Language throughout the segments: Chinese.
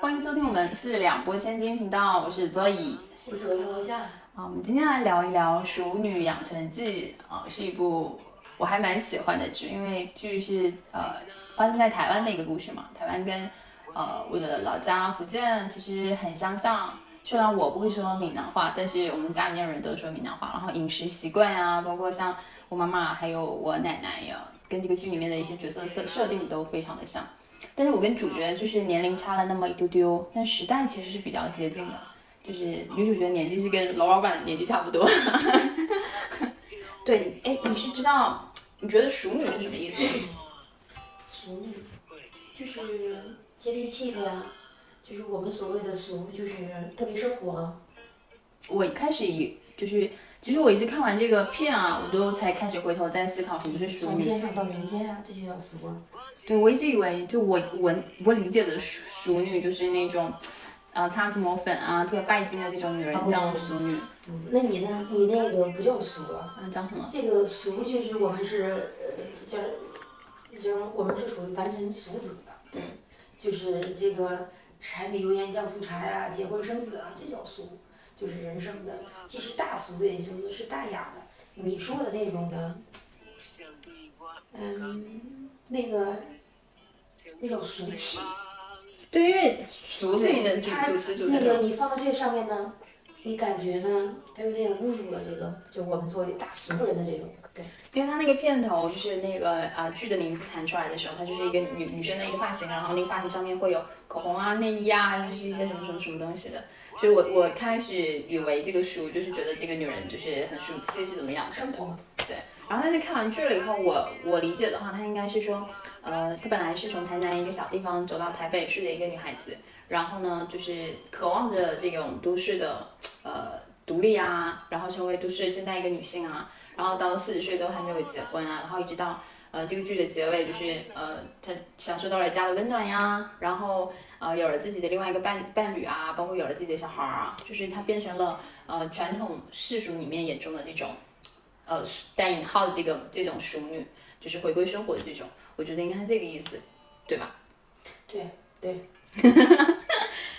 欢迎收听我们四两拨千斤频道，我是 Zoe。我是罗罗夏。啊，我们今天来聊一聊《熟女养成记》啊，是一部我还蛮喜欢的剧，因为剧是呃发生在台湾的一个故事嘛。台湾跟呃我的老家福建其实很相像，虽然我不会说闽南话，但是我们家里面人都说闽南话，然后饮食习惯啊，包括像我妈妈还有我奶奶呀，跟这个剧里面的一些角色设设定都非常的像。但是我跟主角就是年龄差了那么一丢丢，但时代其实是比较接近的。就是女主角年纪是跟罗老板年纪差不多。对，哎，你是知道？你觉得熟女是什么意思？熟女就是接地气的呀，就是我们所谓的俗，就是特别生活。我一开始以就是，其实我一直看完这个片啊，我都才开始回头再思考什么是熟女。从天上到人间啊，这些叫俗啊。对，我一直以为就我我我理解的熟熟女就是那种。啊，擦脂抹粉啊，特别拜金的这种女人叫俗女。那你呢？你那个不叫俗啊？啊叫什么？这个俗就是我们是呃叫，就是我们是属于凡尘俗子的。对。就是这个柴米油盐酱醋茶呀，结婚生子啊，这叫俗，就是人生的。其实大俗的意思是大雅的。你说的那种的，嗯，那个那叫俗气。对，因为俗自己的主主词主那个你放到这上面呢，你感觉呢？它有点侮辱了这个，就我们作为大俗人的这种。对，因为它那个片头就是那个啊剧的名字弹出来的时候，它就是一个女女生的一个发型，然后那个发型上面会有口红啊、内衣啊，就是一些什么什么什么东西的。所以我我开始以为这个书就是觉得这个女人就是很俗气是怎么样的。对。然后但是看完剧了以后，我我理解的话，她应该是说，呃，她本来是从台南一个小地方走到台北市的一个女孩子，然后呢，就是渴望着这种都市的呃独立啊，然后成为都市现代一个女性啊，然后到了四十岁都还没有结婚啊，然后一直到呃这个剧的结尾，就是呃她享受到了家的温暖呀，然后呃有了自己的另外一个伴伴侣啊，包括有了自己的小孩啊，就是她变成了呃传统世俗里面眼中的这种。呃，带引号的这个这种熟女，就是回归生活的这种，我觉得应该是这个意思，对吧？对对。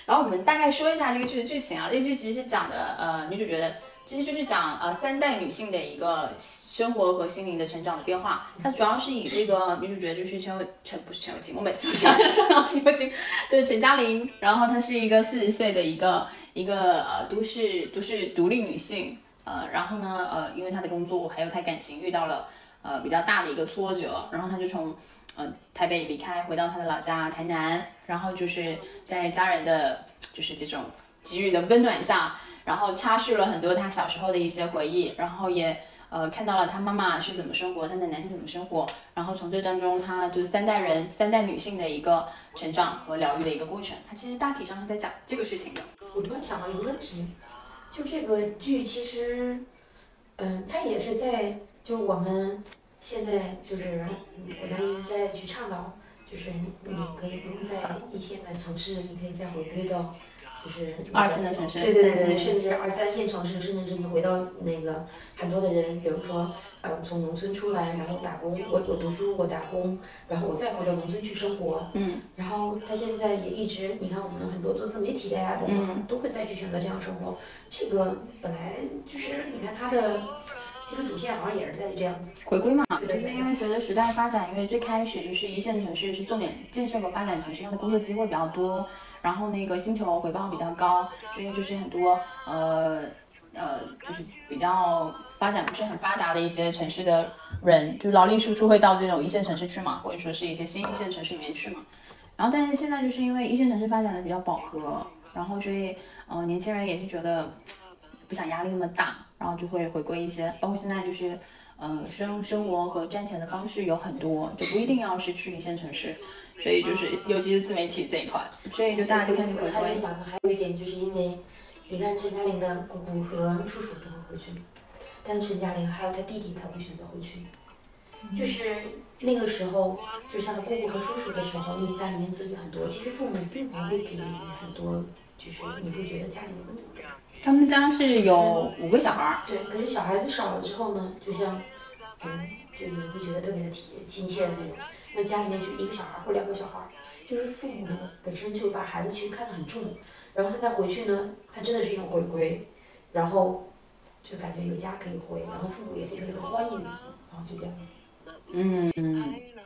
然后我们大概说一下这个剧的剧情啊，这个剧其实是讲的，呃，女主角的，其实就是讲呃三代女性的一个生活和心灵的成长的变化。它主要是以这个女主角就是陈陈不是陈友清，我每次都想想到陈友清，就是陈嘉玲。然后她是一个四十岁的一个一个呃都市都市独立女性。呃，然后呢，呃，因为他的工作还有他感情遇到了呃比较大的一个挫折，然后他就从呃台北离开，回到他的老家台南，然后就是在家人的就是这种给予的温暖下，然后插叙了很多他小时候的一些回忆，然后也呃看到了他妈妈是怎么生活，他奶奶是怎么生活，然后从这当中他就是三代人三代女性的一个成长和疗愈的一个过程，他其实大体上是在讲这个事情的。我突然想到一个问题。就这个剧，其实，嗯，它也是在，就是我们现在就是国家一直在去倡导，就是你可以不用在一线的城市，你可以再回归到。就是二线的城市，对对对，甚至二三线城市，甚至是你回到那个很多的人，比如说，呃，从农村出来，然后打工，我我读书，我打工，然后我再回到农村去生活，嗯，然后他现在也一直，你看我们很多做自媒体的呀等等，都会再去选择这样生活，这个本来就是，你看他的。这个主线好像也是在这样子回归嘛，就是因为随着时代发展，因为最开始就是一线城市是重点建设和发展城市，它的工作机会比较多，然后那个薪酬回报比较高，所以就是很多呃呃就是比较发展不是很发达的一些城市的人，就劳力输出会到这种一线城市去嘛，或者说是一些新一线城市里面去嘛。然后但是现在就是因为一线城市发展的比较饱和，然后所以呃年轻人也是觉得不想压力那么大。然后就会回归一些，包括现在就是，呃，生生活和赚钱的方式有很多，就不一定要是去一线城市，所以就是尤其是自媒体这一块，所以就大家就开始回归。还想还有一点就是因为，你看陈嘉玲的姑姑和叔叔都会回去，但陈嘉玲还有她弟弟他会选择回去，就是那个时候，就像他姑姑和叔叔的时候，因为家里面子女很多，其实父母并不会给很多，就是你会觉得家里面很多？他们家是有五个小孩儿，对，可是小孩子少了之后呢，就像，嗯，就你会觉得特别的体亲切的那种。那家里面就一个小孩或两个小孩，就是父母呢本身就把孩子其实看得很重，然后他再回去呢，他真的是一种回归，然后就感觉有家可以回，然后父母也特别的欢迎你，然后就这样。嗯，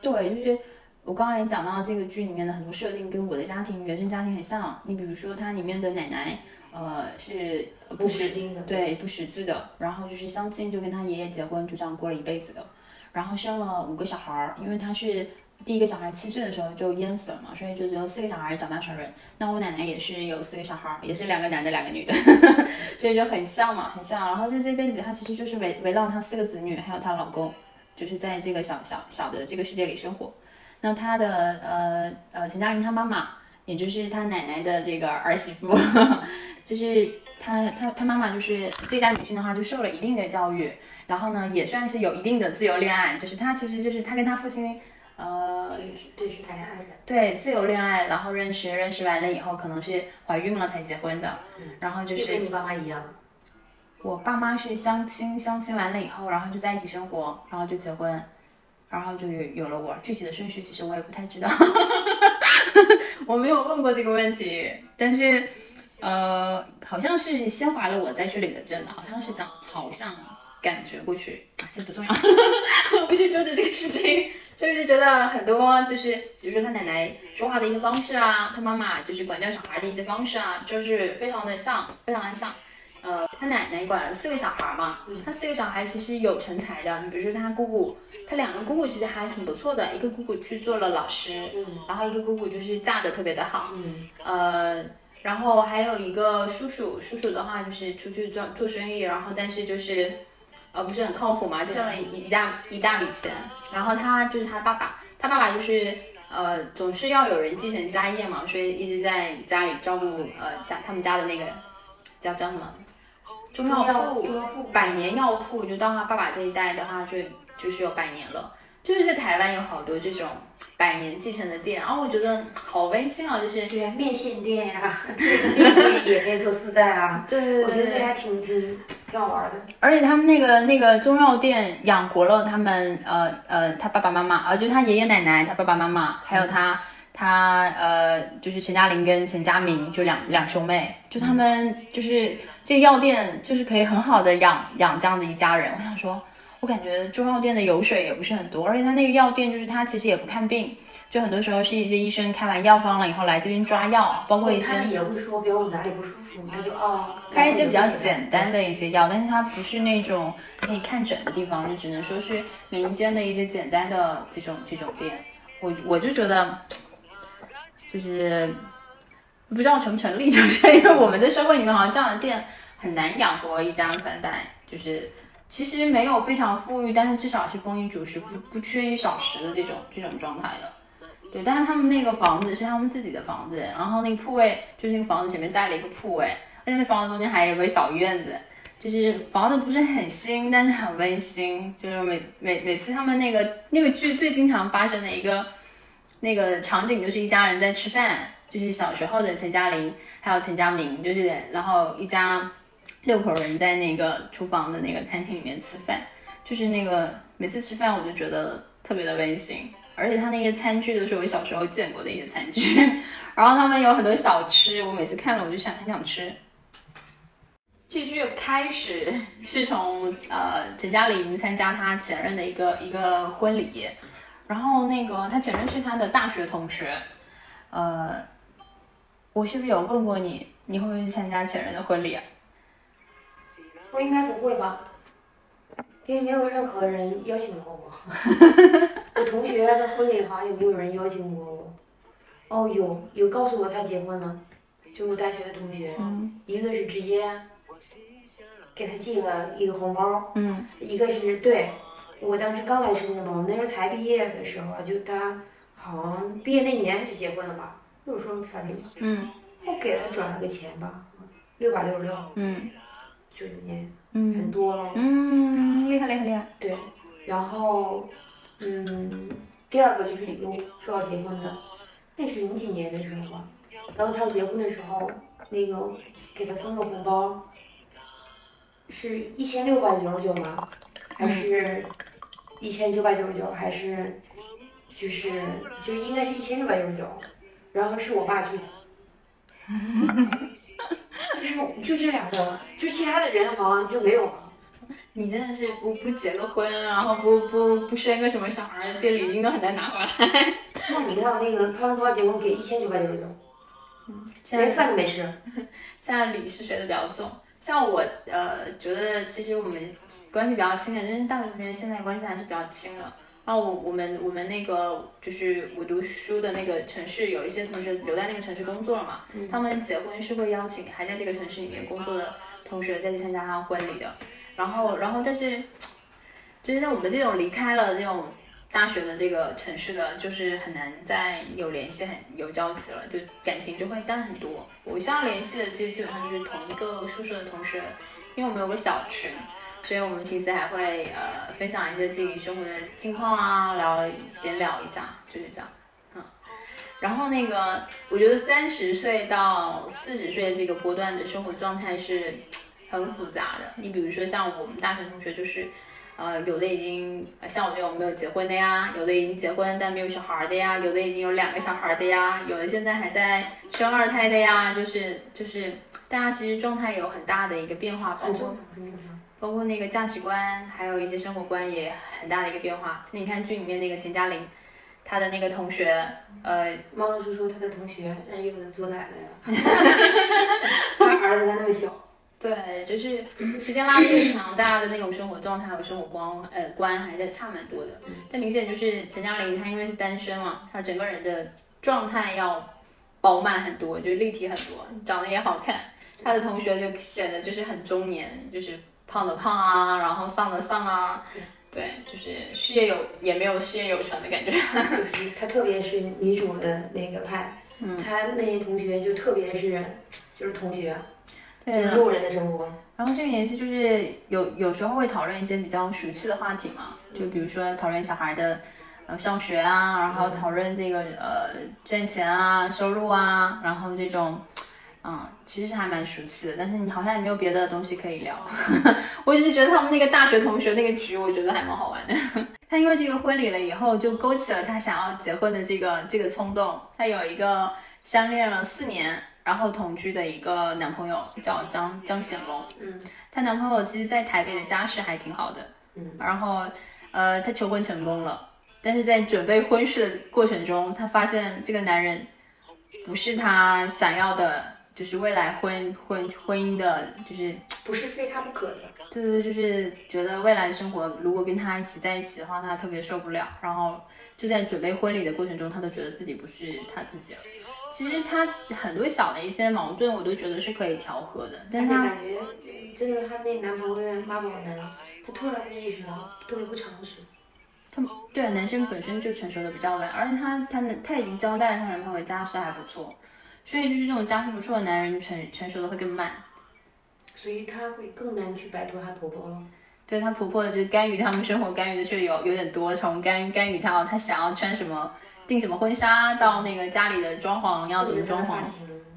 对，就是我刚刚也讲到这个剧里面的很多设定跟我的家庭原生家庭很像。你比如说它里面的奶奶，呃，是不识丁的，对，不识字的，然后就是相亲就跟他爷爷结婚，就这样过了一辈子的，然后生了五个小孩儿，因为他是第一个小孩七岁的时候就淹死了嘛，所以就只有四个小孩长大成人。那我奶奶也是有四个小孩儿，也是两个男的，两个女的，所以就很像嘛，很像。然后就这辈子，她其实就是围围绕她四个子女，还有她老公。就是在这个小小小的这个世界里生活，那他的呃呃陈嘉玲她妈妈，也就是他奶奶的这个儿媳妇，就是他他他妈妈就是这一代女性的话，就受了一定的教育，然后呢也算是有一定的自由恋爱，就是他其实就是他跟他父亲呃对是谈恋爱的，对自由恋爱，然后认识认识完了以后可能是怀孕了才结婚的，然后就是跟你爸妈一样。我爸妈是相亲，相亲完了以后，然后就在一起生活，然后就结婚，然后就有有了我。具体的顺序其实我也不太知道，我没有问过这个问题。但是，呃，好像是先怀了我再去领的证的，好像是这样，好像感觉过去，这不重要，不去纠结这个事情。所以就觉得很多就是，比如说他奶奶说话的一些方式啊，他妈妈就是管教小孩的一些方式啊，就是非常的像，非常的像。呃，他奶奶管了四个小孩嘛，他四个小孩其实有成才的，你比如说他姑姑，他两个姑姑其实还挺不错的，一个姑姑去做了老师，然后一个姑姑就是嫁的特别的好，呃，然后还有一个叔叔，叔叔的话就是出去做做生意，然后但是就是呃不是很靠谱嘛，欠了一一大一大笔钱，然后他就是他爸爸，他爸爸就是呃总是要有人继承家业嘛，所以一直在家里照顾呃家他们家的那个叫叫什么？中药铺，百年药铺，就到他爸爸这一代的话，就就是有百年了。就是在台湾有好多这种百年继承的店，然后我觉得好温馨啊，就是对面线店呀，面店也可以做四代啊。对，我觉得这还挺挺挺好玩的。而且他们那个那个中药店养活了他们，呃呃，他爸爸妈妈，呃，就他爷爷奶奶，他爸爸妈妈，还有他他呃，就是陈嘉玲跟陈嘉明，就两两兄妹，就他们就是。这个药店就是可以很好的养养这样子一家人。我想说，我感觉中药店的油水也不是很多，而且他那个药店就是他其实也不看病，就很多时候是一些医生开完药方了以后来这边抓药，包括一些他也会说，比如我哪里不舒服，他就哦开一些比较简单的一些药，但是他不是那种可以看诊的地方，就只能说是民间的一些简单的这种这种店。我我就觉得，就是。不知道成不成立，就是因为我们的社会里面好像这样的店很难养活一家三代，就是其实没有非常富裕，但是至少是丰衣足食，不不缺衣少食的这种这种状态的。对，但是他们那个房子是他们自己的房子，然后那个铺位就是那个房子前面带了一个铺位，而且那房子中间还有个小院子，就是房子不是很新，但是很温馨。就是每每每次他们那个那个剧最经常发生的一个那个场景，就是一家人在吃饭。就是小时候的陈嘉玲，还有陈嘉明，就是然后一家六口人在那个厨房的那个餐厅里面吃饭，就是那个每次吃饭我就觉得特别的温馨，而且他那些餐具都是我小时候见过的一些餐具，然后他们有很多小吃，我每次看了我就想很想吃。这剧开始是从呃陈嘉玲参加他前任的一个一个婚礼，然后那个他前任是他的大学同学，呃。我是不是有问过你，你会不会去参加前任的婚礼啊？我应该不会吧，因为没有任何人邀请过我。我同学的婚礼好像也没有人邀请过我。哦，有有告诉我他结婚了，就我大学的同学，嗯一个是直接给他寄了一个红包，嗯一个是对我当时刚来深圳嘛，我们那时候才毕业的时候，就他好像毕业那年还是结婚了吧。就是说，反正，嗯，我给他转了个钱吧，六百六十六，嗯，九九年，嗯，很多了，嗯，厉害厉害厉害。对，然后嗯，第二个就是李璐说要结婚的，那是零几年的时候吧。然后他结婚的时候，那个给他封个红包，是一千六百九十九吗？还是一千九百九十九？还是就是就是应该是一千六百九十九。然后是我爸去的，就是就这两个，就其他的人好像就没有了。你真的是不不结个婚，然后不不不生个什么小孩，这礼金都很难拿回来。那你看我那个拍完头发结婚给一千九百九十九，现在连饭都没吃。现在礼是谁的比较重，像我呃觉得其实我们关系比较亲的，真是大学同学现在关系还是比较亲的。然后我我们我们那个就是我读书的那个城市，有一些同学留在那个城市工作了嘛，他们结婚是会邀请还在这个城市里面工作的同学再去参加他婚礼的。然后然后但是就是像我们这种离开了这种大学的这个城市的，就是很难再有联系、很有交集了，就感情就会淡很多。我现在联系的其实基本上就是同一个宿舍的同学，因为我们有个小群。所以我们平时还会呃分享一些自己生活的近况啊，聊闲聊一下，就是这样，嗯。然后那个，我觉得三十岁到四十岁这个波段的生活状态是很复杂的。你比如说像我们大学同学，就是呃有的已经像我这种没有结婚的呀，有的已经结婚但没有小孩的呀，有的已经有两个小孩的呀，有的现在还在生二胎的呀，就是就是大家其实状态有很大的一个变化，包括。包括那个价值观，还有一些生活观也很大的一个变化。那你看剧里面那个钱嘉玲，她的那个同学，呃，猫老师说他的同学让有的做奶奶了，他儿子还那么小。对，就是时间拉的越长，大家的那种生活状态和生活观，呃，观还是差蛮多的。但明显就是陈嘉玲，她因为是单身嘛，她整个人的状态要饱满很多，就立体很多，长得也好看。她的同学就显得就是很中年，就是。胖的胖啊，然后丧的丧啊，对，就是事业有也没有事业有成的感觉。她特别是女主的那个派，他那些同学就特别是就是同学，对路人的生活。然后这个年纪就是有有时候会讨论一些比较熟悉的话题嘛，就比如说讨论小孩的呃上学啊，然后讨论这个呃赚钱啊、收入啊，然后这种。嗯，其实还蛮熟悉的，但是你好像也没有别的东西可以聊。我只是觉得他们那个大学同学那个局，我觉得还蛮好玩的。他因为这个婚礼了以后，就勾起了他想要结婚的这个这个冲动。他有一个相恋了四年，然后同居的一个男朋友，叫江江显龙。嗯，她男朋友其实，在台北的家世还挺好的。嗯，然后，呃，她求婚成功了，但是在准备婚事的过程中，她发现这个男人不是她想要的。就是未来婚婚婚姻的，就是不是非他不可的。对对，就是觉得未来生活如果跟他一起在一起的话，他特别受不了。然后就在准备婚礼的过程中，他都觉得自己不是他自己了。其实他很多小的一些矛盾，我都觉得是可以调和的。但是感觉真的，他那男朋友妈宝男，他突然意识到特别不成熟。他对男生本身就成熟的比较晚，而且他他他已经交代他男朋友家世还不错。所以就是这种家世不错的男人成成熟的会更慢，所以他会更难去摆脱他婆婆了。对他婆婆就干预他们生活，干预的就有有点多，从干干预到他想要穿什么、订什么婚纱，到那个家里的装潢要怎么装潢，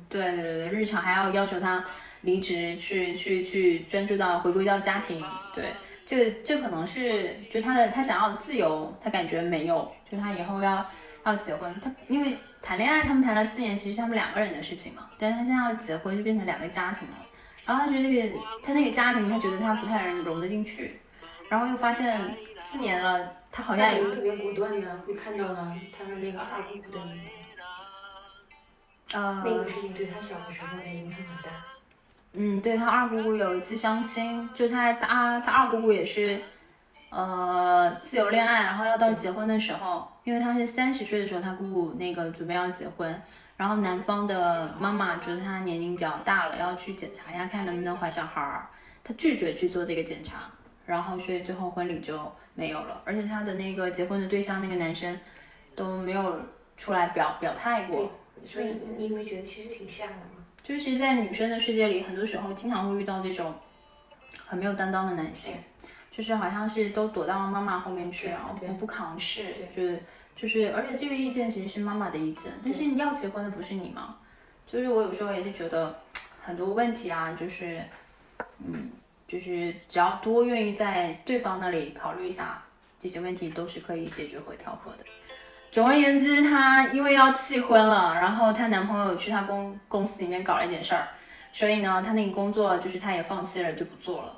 对对对，日常还要要求他离职去去去专注到回归到家庭。对，这个这可能是就他的他想要的自由，他感觉没有，就他以后要要结婚，他因为。谈恋爱，他们谈了四年，其实是他们两个人的事情嘛。但是他现在要结婚，就变成两个家庭了。然后他觉得这个他那个家庭，他觉得他不太能融得进去。然后又发现四年了，他好像特别果断的，会看到了他的那个二姑姑的影子。呃，那个事情对他小的时候的影响很大。嗯，对他二姑姑有一次相亲，就他他他二姑姑也是。呃，自由恋爱，然后要到结婚的时候，因为他是三十岁的时候，他姑姑那个准备要结婚，然后男方的妈妈觉得他年龄比较大了，要去检查一下看能不能怀小孩儿，他拒绝去做这个检查，然后所以最后婚礼就没有了，而且他的那个结婚的对象那个男生都没有出来表表态过，所以你有没有觉得其实挺像的吗？就是其实，在女生的世界里，很多时候经常会遇到这种很没有担当的男性。就是好像是都躲到妈妈后面去，然后不不扛事，就是就是，而且这个意见其实是妈妈的意见，但是你要结婚的不是你吗？就是我有时候也是觉得很多问题啊，就是嗯，就是只要多愿意在对方那里考虑一下，这些问题都是可以解决和调和的。总而言之，她因为要气婚了，然后她男朋友去她公公司里面搞了一点事儿，所以呢，她那个工作就是她也放弃了，就不做了。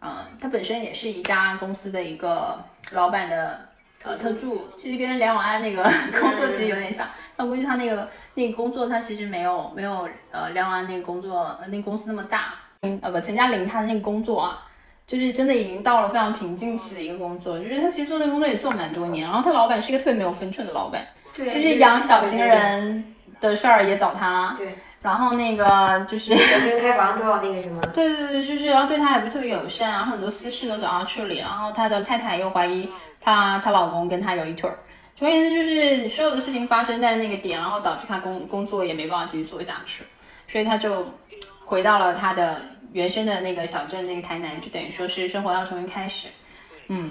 嗯，她本身也是一家公司的一个老板的呃特助，其实跟梁永安那个工作其实有点像。那估计她那个那个工作，她其实没有没有呃梁永安那个工作那个公司那么大。嗯，呃不，陈嘉玲她的那个工作啊。就是真的已经到了非常瓶颈期的一个工作，就是她其实做那个工作也做蛮多年，然后她老板是一个特别没有分寸的老板，就是养小情人的事儿也找他，对，然后那个就是开房都要那个什么，对对对，就是然后对他也不是特别友善，然后很多私事都找他处理，然后他的太太又怀疑他她老公跟他有一腿儿，总而言之就是所有的事情发生在那个点，然后导致他工工作也没办法继续做下去，所以他就回到了他的。原生的那个小镇，那个台南，就等于说是生活要重新开始，嗯，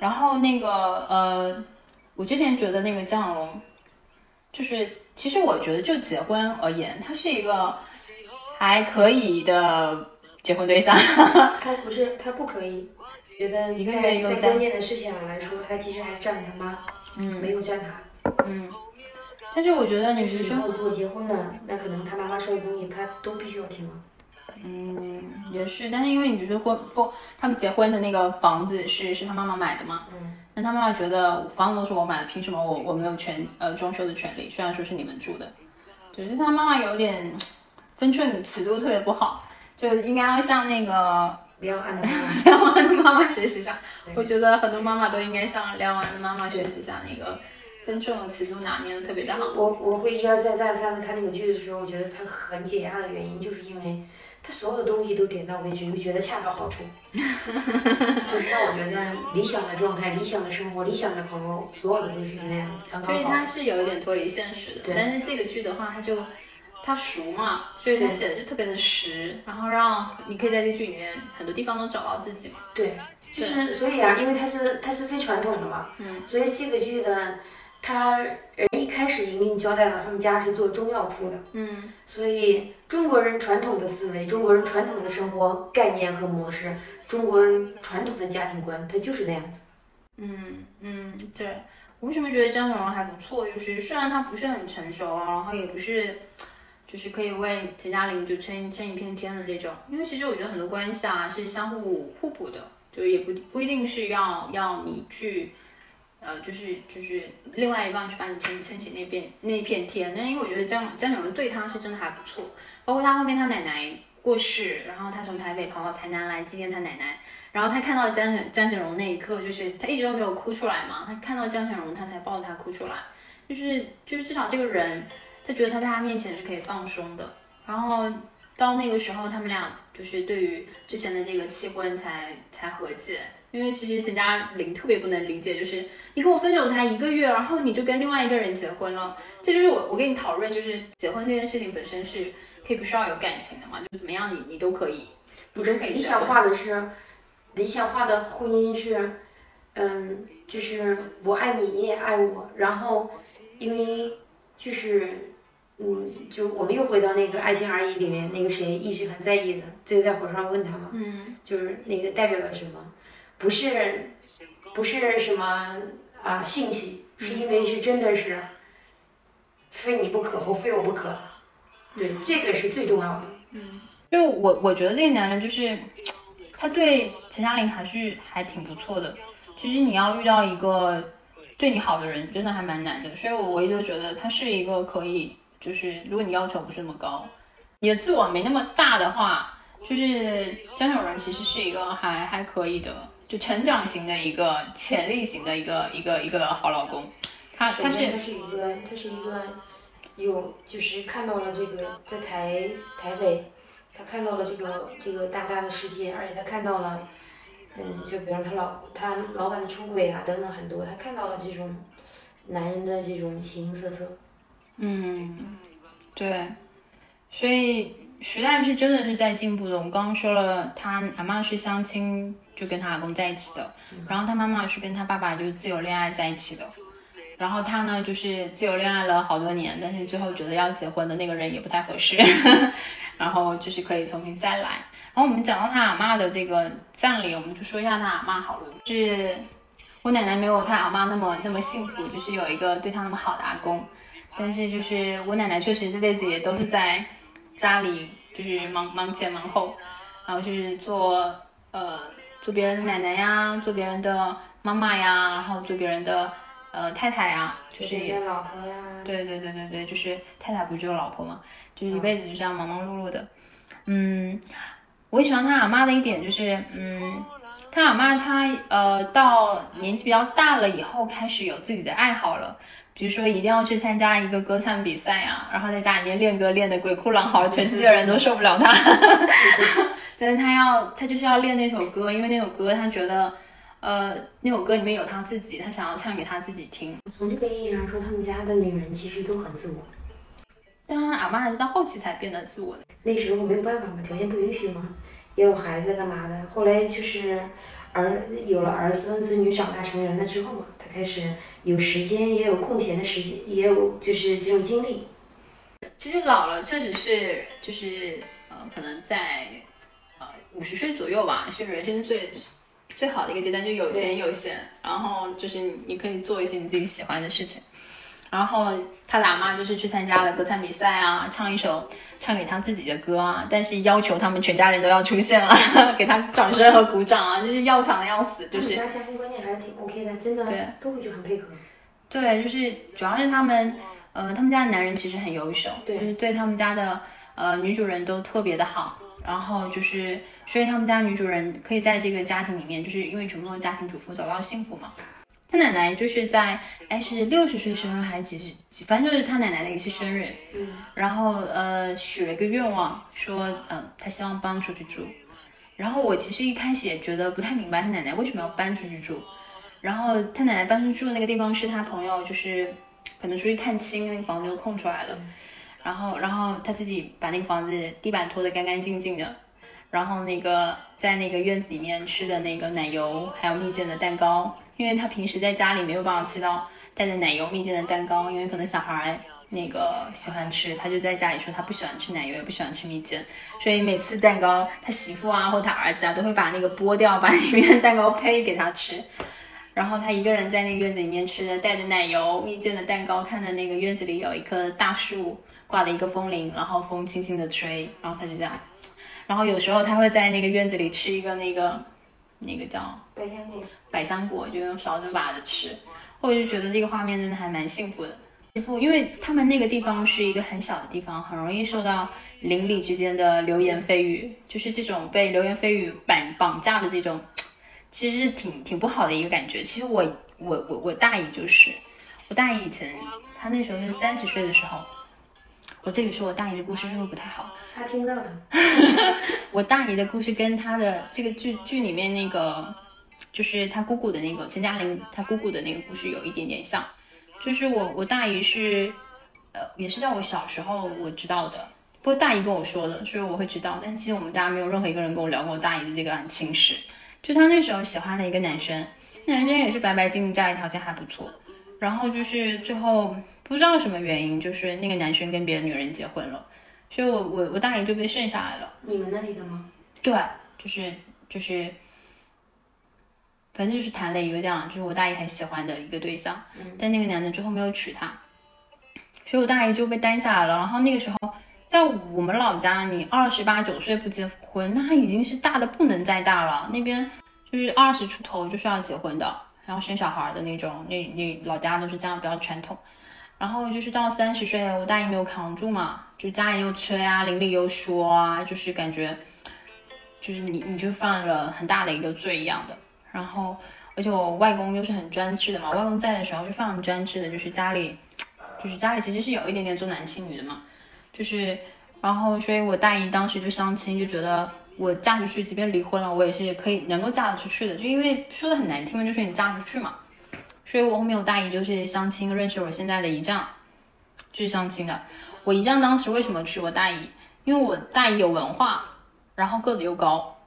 然后那个呃，我之前觉得那个江小龙，就是其实我觉得就结婚而言，他是一个还可以的结婚对象。他不是，他不可以，觉得一个月在关键的事情上来说，他其实还是站他妈，嗯，没有占他，嗯。但是我觉得你是说，如果结婚了，那可能他妈妈说的东西，他都必须要听了。嗯，也是，但是因为你是婚婚，他们结婚的那个房子是是他妈妈买的嘛，嗯，那他妈妈觉得房子都是我买的，凭什么我我没有权呃装修的权利？虽然说是你们住的，对，就他妈妈有点分寸尺度特别不好，就应该要向那个梁安的梁 安的妈妈学习一下。我觉得很多妈妈都应该向梁安的妈妈学习一下那个分寸尺度拿捏的特别的好。我我会一而再再而三的看那个剧的时候，我觉得它很解压的原因，就是因为。它所有的东西都点到为止，又觉得恰到好处，就是让我觉得理想的状态、理想的生活、理想的朋友，所有的都是那样子。所以它是有一点脱离现实的，但是这个剧的话，它就它熟嘛，所以它写的就特别的实，然后让你可以在这剧里面很多地方都找到自己嘛。对，就是所以啊，因为它是它是非传统的嘛，嗯，所以这个剧的。他人一开始已经给你交代了，他们家是做中药铺的，嗯，所以中国人传统的思维、中国人传统的生活概念和模式、中国人传统的家庭观，它就是那样子。嗯嗯，对。我为什么觉得张小龙还不错？就是虽然他不是很成熟啊，然后也不是，就是可以为陈嘉玲就撑撑一片天的这种。因为其实我觉得很多关系啊是相互互补的，就也不不一定是要要你去。呃，就是就是另外一半去帮你撑撑起那片那片天，但因为我觉得江江小龙对他是真的还不错，包括他后面他奶奶过世，然后他从台北跑到台南来纪念他奶奶，然后他看到江江小龙那一刻，就是他一直都没有哭出来嘛，他看到江小龙他才抱着他哭出来，就是就是至少这个人他觉得他在他面前是可以放松的，然后到那个时候他们俩就是对于之前的这个气婚才才和解。因为其实陈嘉玲特别不能理解，就是你跟我分手才一个月，然后你就跟另外一个人结婚了。这就是我我跟你讨论，就是结婚这件事情本身是可以不需要有感情的嘛，就怎么样你你都可以，不是理想化的是，理想化的婚姻是，嗯，就是我爱你，你也爱我，然后因为就是，嗯，就我们又回到那个《爱情而已》里面那个谁一直很在意的，就在火车上问他嘛，嗯，就是那个代表了什么？不是，不是什么啊信息，是因为是真的是，非你不可或非我不可，对，这个是最重要的。嗯，就我我觉得这个男人就是，他对陈嘉玲还是还挺不错的。其实你要遇到一个对你好的人，真的还蛮难的。所以我我一直觉得他是一个可以，就是如果你要求不是那么高，你的自我没那么大的话。就是江小荣其实是一个还还可以的，就成长型的一个潜力型的一个一个一个好老公。他他是他是一个他是一个有就是看到了这个在台台北，他看到了这个这个大大的世界，而且他看到了，嗯，就比方他老他老板的出轨啊等等很多，他看到了这种男人的这种形形色色。嗯，对，所以。时代是真的是在进步的。我们刚刚说了，他阿妈是相亲就跟他阿公在一起的，然后他妈妈是跟他爸爸就是自由恋爱在一起的，然后他呢就是自由恋爱了好多年，但是最后觉得要结婚的那个人也不太合适，然后就是可以重新再来。然后我们讲到他阿妈的这个葬礼，我们就说一下他阿妈好了，是我奶奶没有他阿妈那么那么幸福，就是有一个对他那么好的阿公，但是就是我奶奶确实这辈子也都是在家里就是忙忙前忙后，然后就是做呃做别人的奶奶呀，做别人的妈妈呀，然后做别人的呃太太呀，就是也老婆呀，对对对对对，就是太太不是只有老婆嘛，就是一辈子就这样忙忙碌碌的。嗯，我喜欢他阿妈的一点就是，嗯，他阿妈他呃到年纪比较大了以后，开始有自己的爱好了。比如说，一定要去参加一个歌唱比赛呀、然后在家里面练歌练得鬼哭狼嚎，全世界人都受不了他。但是他要，他就是要练那首歌，因为那首歌他觉得，呃，那首歌里面有他自己，他想要唱给他自己听。从这个意义上说，他们家的女人其实都很自我。当然阿妈还是到后期才变得自我的。那时候没有办法嘛，条件不允许嘛，也有孩子干嘛的。后来就是儿有了儿孙子女长大成人了之后嘛，他开始有时间，也有空闲的时间，也有就是这种精力。其实老了确实是就是呃，可能在呃五十岁左右吧，是人生最最好的一个阶段，就有钱有闲，然后就是你你可以做一些你自己喜欢的事情。然后他的阿妈就是去参加了歌唱比赛啊，唱一首唱给他自己的歌啊，但是要求他们全家人都要出现了，给他掌声和鼓掌啊，就是要强的要死，就是家家庭观念还是挺 OK 的，真的对都会就很配合。对，就是主要是他们，呃，他们家的男人其实很优秀，对就是对他们家的呃女主人都特别的好，然后就是所以他们家女主人可以在这个家庭里面，就是因为全部都是家庭主妇，找到幸福嘛。他奶奶就是在哎是六十岁生日还是几十几，反正就是他奶奶的一次生日，嗯，然后呃许了一个愿望，说嗯、呃、他希望搬出去住。然后我其实一开始也觉得不太明白他奶奶为什么要搬出去住。然后他奶奶搬出去住的那个地方是他朋友就是可能出去探亲，那个房子就空出来了。然后然后他自己把那个房子地板拖得干干净净的，然后那个在那个院子里面吃的那个奶油还有蜜饯的蛋糕，因为他平时在家里没有办法吃到带着奶油蜜饯的蛋糕，因为可能小孩那个喜欢吃，他就在家里说他不喜欢吃奶油，也不喜欢吃蜜饯，所以每次蛋糕他媳妇啊或他儿子啊都会把那个剥掉，把里面的蛋糕胚给他吃。然后他一个人在那个院子里面吃着带着奶油蜜饯的蛋糕，看着那个院子里有一棵大树挂了一个风铃，然后风轻轻的吹，然后他就这样。然后有时候他会在那个院子里吃一个那个那个叫百香果，百香果，就用勺子挖着吃。我就觉得这个画面真的还蛮幸福的。因为他们那个地方是一个很小的地方，很容易受到邻里之间的流言蜚语，就是这种被流言蜚语绑绑架的这种，其实挺挺不好的一个感觉。其实我我我我大姨就是，我大姨以前她那时候是三十岁的时候，我这里说我大姨的故事是不是不太好？她听到的。我大姨的故事跟她的这个剧剧里面那个，就是他姑姑的那个陈嘉玲她姑姑的那个故事有一点点像，就是我我大姨是，呃，也是在我小时候我知道的，不过大姨跟我说的，所以我会知道，但其实我们家没有任何一个人跟我聊过我大姨的这个情史。就她那时候喜欢了一个男生，那男生也是白白净净，家里条件还不错，然后就是最后不知道什么原因，就是那个男生跟别的女人结婚了。所以我我我大姨就被剩下来了。你们那里的吗？对，就是就是，反正就是谈了一个这样，就是我大姨很喜欢的一个对象，但那个男的最后没有娶她，所以我大姨就被单下来了。然后那个时候，在我们老家，你二十八九岁不结婚，那已经是大的不能再大了。那边就是二十出头就是要结婚的，然后生小孩的那种，那那老家都是这样，比较传统。然后就是到三十岁，我大姨没有扛住嘛，就家里又催啊，邻里又说啊，就是感觉，就是你你就犯了很大的一个罪一样的。然后，而且我外公又是很专制的嘛，外公在的时候是非常专制的，就是家里，就是家里其实是有一点点重男轻女的嘛，就是，然后所以我大姨当时就相亲，就觉得我嫁出去，即便离婚了，我也是可以能够嫁得出去的，就因为说的很难听嘛，就是你嫁出去嘛。所以我后面我大姨就是相亲认识我现在的姨丈，就是相亲的。我姨丈当时为什么娶我大姨？因为我大姨有文化，然后个子又高，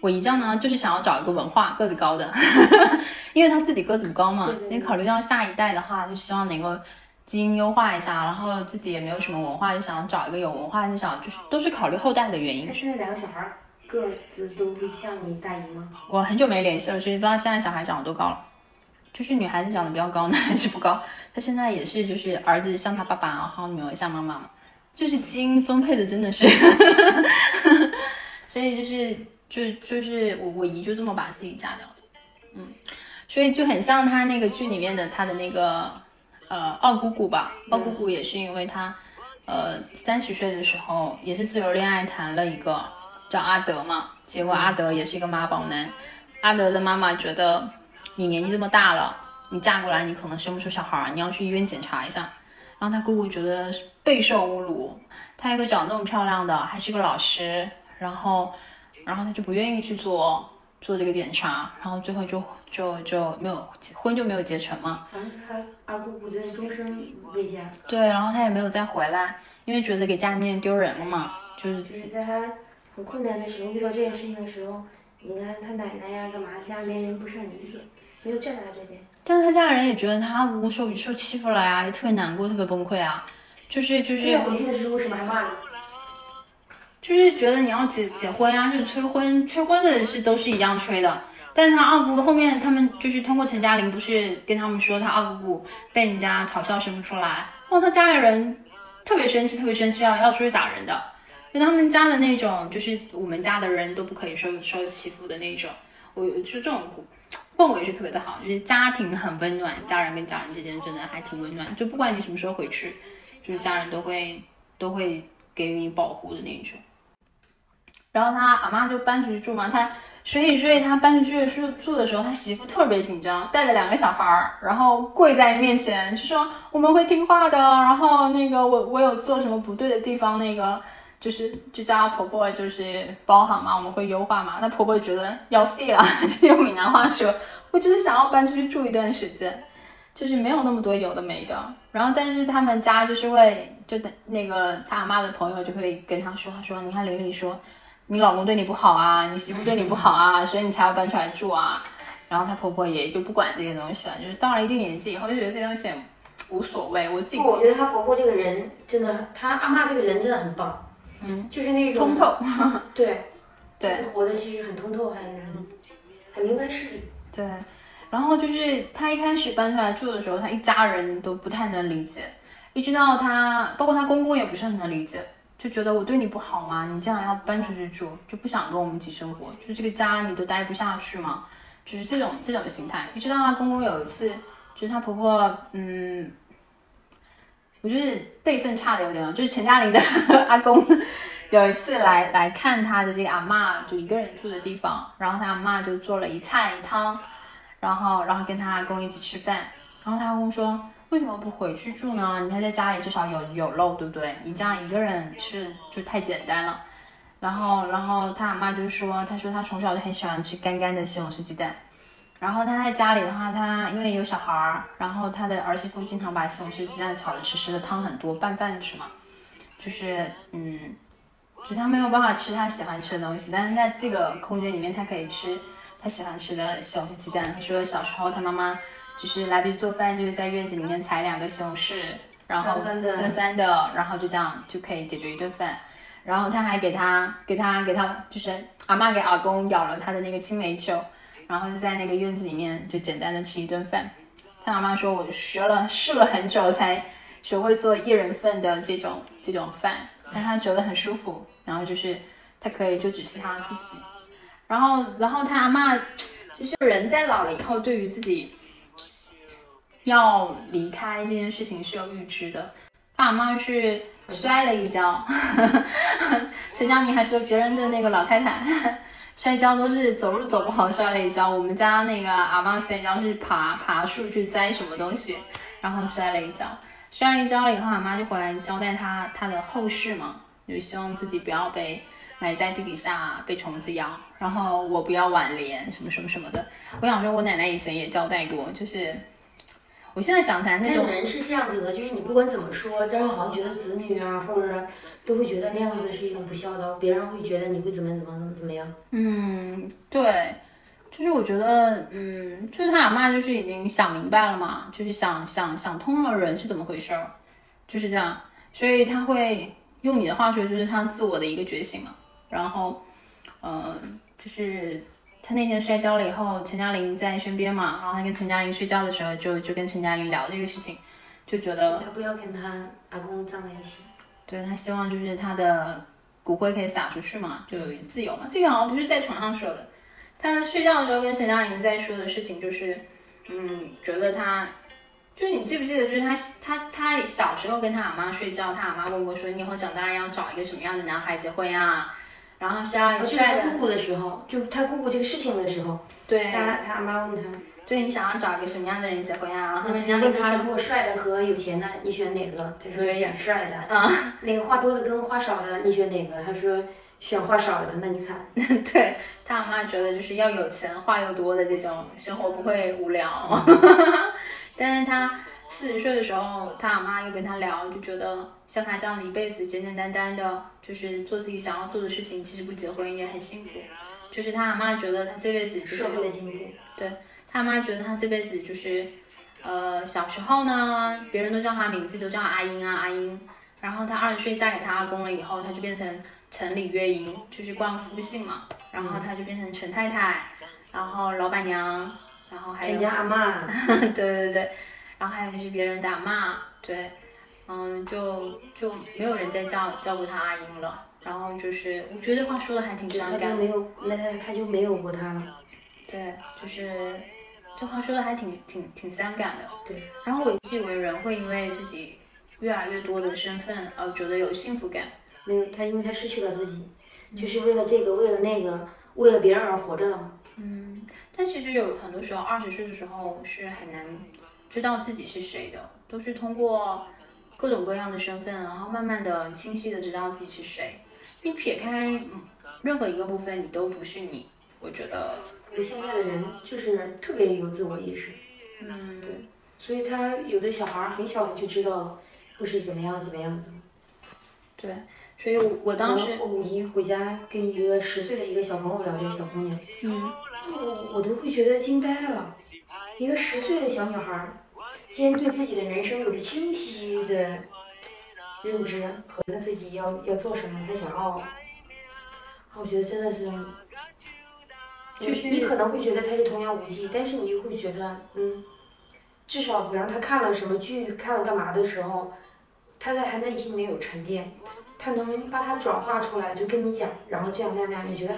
我姨丈呢，就是想要找一个文化个子高的，因为他自己个子不高嘛。你考虑到下一代的话，就希望能够基因优化一下，然后自己也没有什么文化，就想找一个有文化，就想就是都是考虑后代的原因。他现在两个小孩个子都不像你大姨吗？我很久没联系了，所以不知道现在小孩长得多高了。就是女孩子长得比较高，男孩子不高。他现在也是，就是儿子像他爸爸，然后女儿像妈妈，就是基因分配的真的是，所以就是就就是我我姨就这么把自己嫁掉的，嗯，所以就很像他那个剧里面的他的那个呃二姑姑吧，二姑姑也是因为他呃三十岁的时候也是自由恋爱谈了一个叫阿德嘛，结果阿德也是一个妈宝男，阿德的妈妈觉得。你年纪这么大了，你嫁过来，你可能生不出小孩，你要去医院检查一下。然后他姑姑觉得备受侮辱，他一个长那么漂亮的，还是个老师，然后，然后他就不愿意去做做这个检查，然后最后就就就没有婚就没有结成嘛。反正他二姑姑在终身未嫁。对，然后他也没有再回来，因为觉得给家里面丢人了嘛，就是在他很困难的时候，遇到这件事情的时候，你看他奶奶呀干嘛，家里面人不是很理解。没有站在他这边，但是他家人也觉得他姑姑受受欺负了呀，也特别难过，特别崩溃啊，就是就是。回去的时候为什么还骂呢？就是觉得你要结结婚呀，就是催婚，催婚的是都是一样催的。但是他二姑后面他们就是通过陈嘉玲不是跟他们说他二姑姑被人家嘲笑生不出来，然后他家里人特别生气，特别生气要要出去打人的，就他们家的那种，就是我们家的人都不可以受受欺负的那种，我就这种。氛围是特别的好，就是家庭很温暖，家人跟家人之间真的还挺温暖。就不管你什么时候回去，就是家人都会都会给予你保护的那一种。然后他阿妈就搬出去住嘛，他所以所以他搬出去住住的时候，他媳妇特别紧张，带着两个小孩儿，然后跪在面前就说我们会听话的。然后那个我我有做什么不对的地方，那个。就是就叫婆婆，就是包好嘛，我们会优化嘛。那婆婆觉得要死了，就用闽南话说，我就是想要搬出去住一段时间，就是没有那么多有的没的。然后，但是他们家就是会，就那个他阿妈的朋友就会跟他说，说，你看玲玲说，你老公对你不好啊，你媳妇对你不好啊，所以你才要搬出来住啊。然后她婆婆也就不管这些东西了，就是到了一定年纪以后，就觉得这些东西无所谓。我自己，我觉得她婆婆这个人真的，她阿妈这个人真的很棒。嗯，就是那种通透，对，对，活的其实很通透，很很明白事理。对，然后就是她一开始搬出来住的时候，她一家人都不太能理解，一直到她，包括她公公也不是很能理解，就觉得我对你不好吗？你这样要搬出去住，就不想跟我们一起生活，就这个家你都待不下去吗？就是这种这种心态。一直到他公公有一次，就是他婆婆，嗯。我就是辈分差的有点，就是陈嘉玲的 阿公有一次来来看他的这个阿妈，就一个人住的地方，然后他阿妈就做了一菜一汤，然后然后跟他阿公一起吃饭，然后他阿公说为什么不回去住呢？你看在家里至少有有肉，对不对？你这样一个人吃就太简单了。然后然后他阿妈就说，他说他从小就很喜欢吃干干的西红柿鸡蛋。然后他在家里的话，他因为有小孩儿，然后他的儿媳妇经常把西红柿鸡蛋炒的湿湿的，汤很多，拌饭吃嘛。就是，嗯，就他没有办法吃他喜欢吃的东西，但是在这个空间里面，他可以吃他喜欢吃的西红柿鸡蛋。他说小时候他妈妈就是来不及做饭，就是在院子里面采两个西红柿，然后酸酸的，然后就这样就可以解决一顿饭。然后他还给他给他给他，就是阿妈给阿公舀了他的那个青梅酒。然后就在那个院子里面，就简单的吃一顿饭。他阿妈说：“我学了试了很久，才学会做一人份的这种这种饭，但他觉得很舒服。然后就是他可以就只是他自己。然后，然后他阿妈其实人在老了以后，对于自己要离开这件事情是有预知的。他阿妈是摔了一跤，陈佳明还说别人的那个老太太。”摔跤都是走路走不好摔了一跤，我们家那个阿妈摔跤是爬爬树去摘什么东西，然后摔了一跤。摔了一跤了以后，阿妈就回来交代他他的后事嘛，就希望自己不要被埋在地底下被虫子咬，然后我不要挽联什么什么什么的。我想说，我奶奶以前也交代过，就是我现在想起来那种人是这样子的，就是你不管怎么说，但是好像觉得子女啊，或者都会觉得那样子是一种不孝道，别人会觉得你会怎么怎么怎么怎么样。嗯，对，就是我觉得，嗯，就是他阿妈就是已经想明白了嘛，就是想想想通了人是怎么回事儿，就是这样，所以他会用你的话说，就是他自我的一个觉醒嘛。然后，嗯，就是他那天摔跤了以后，陈嘉玲在身边嘛，然后他跟陈嘉玲睡觉的时候，就就跟陈嘉玲聊这个事情，就觉得他不要跟他阿公葬在一起。对他希望就是他的骨灰可以撒出去嘛，就有自由嘛。这个好像不是在床上说的，他睡觉的时候跟陈嘉玲在说的事情就是，嗯，觉得他。就是你记不记得，就是他他他小时候跟他阿妈睡觉，他阿妈问过说，你以后长大了要找一个什么样的男孩结婚呀？然后是要就是帅的，他姑姑的时候，就是他姑姑这个事情的时候，对他他阿妈问他，对，你想要找一个什么样的人结婚呀？然后陈嘉问他如果帅的和有钱的，你选哪个？他说选帅的。嗯，那个话多的跟话少的，你选哪个？他说选话少的，那你惨。对他阿妈觉得就是要有钱话又多的这种生活不会无聊，但是他四十岁的时候，他阿妈又跟他聊，就觉得像他这样的一辈子简简单单的，就是做自己想要做的事情，其实不结婚也很幸福。就是他阿妈觉得他这辈子就是社会的进步，他妈觉得他这辈子就是，呃，小时候呢，别人都叫他名字，都叫阿英啊阿英。然后他二十岁嫁给他阿公了以后，他就变成城里月英，就是冠夫姓嘛。然后他就变成陈太太，然后老板娘，然后还有陈家阿妈，对对对，然后还有就是别人打骂，对，嗯，就就没有人再叫叫过他阿英了。然后就是，我觉得这话说的还挺伤感的。就没有，那他他就没有过他了。对，就是这话说的还挺挺挺伤感的。对，然后我以以为人会因为自己越来越多的身份而觉得有幸福感。没有他，因为他失去了自己，就是为了这个，为了那个，为了别人而活着了嘛。嗯，但其实有很多时候，二十岁的时候是很难知道自己是谁的，都是通过各种各样的身份，然后慢慢的清晰的知道自己是谁。你撇开嗯任何一个部分，你都不是你。我觉得，就现在的人就是特别有自我意识，嗯，对所以他有的小孩儿很小就知道会是怎么样怎么样的。对，所以我我当时，我我五一回家跟一个十岁的一个小朋友聊这个小姑娘，嗯，我都会觉得惊呆了。一个十岁的小女孩，竟然对自己的人生有着清晰的认知和她自己要要做什么，她想要。我觉得真的是，就是你可能会觉得她是童言无忌，但是你又会觉得，嗯，至少比方她看了什么剧，看了干嘛的时候，她在她内心里面有沉淀，她能把它转化出来，就跟你讲，然后这样那样那样，你觉得。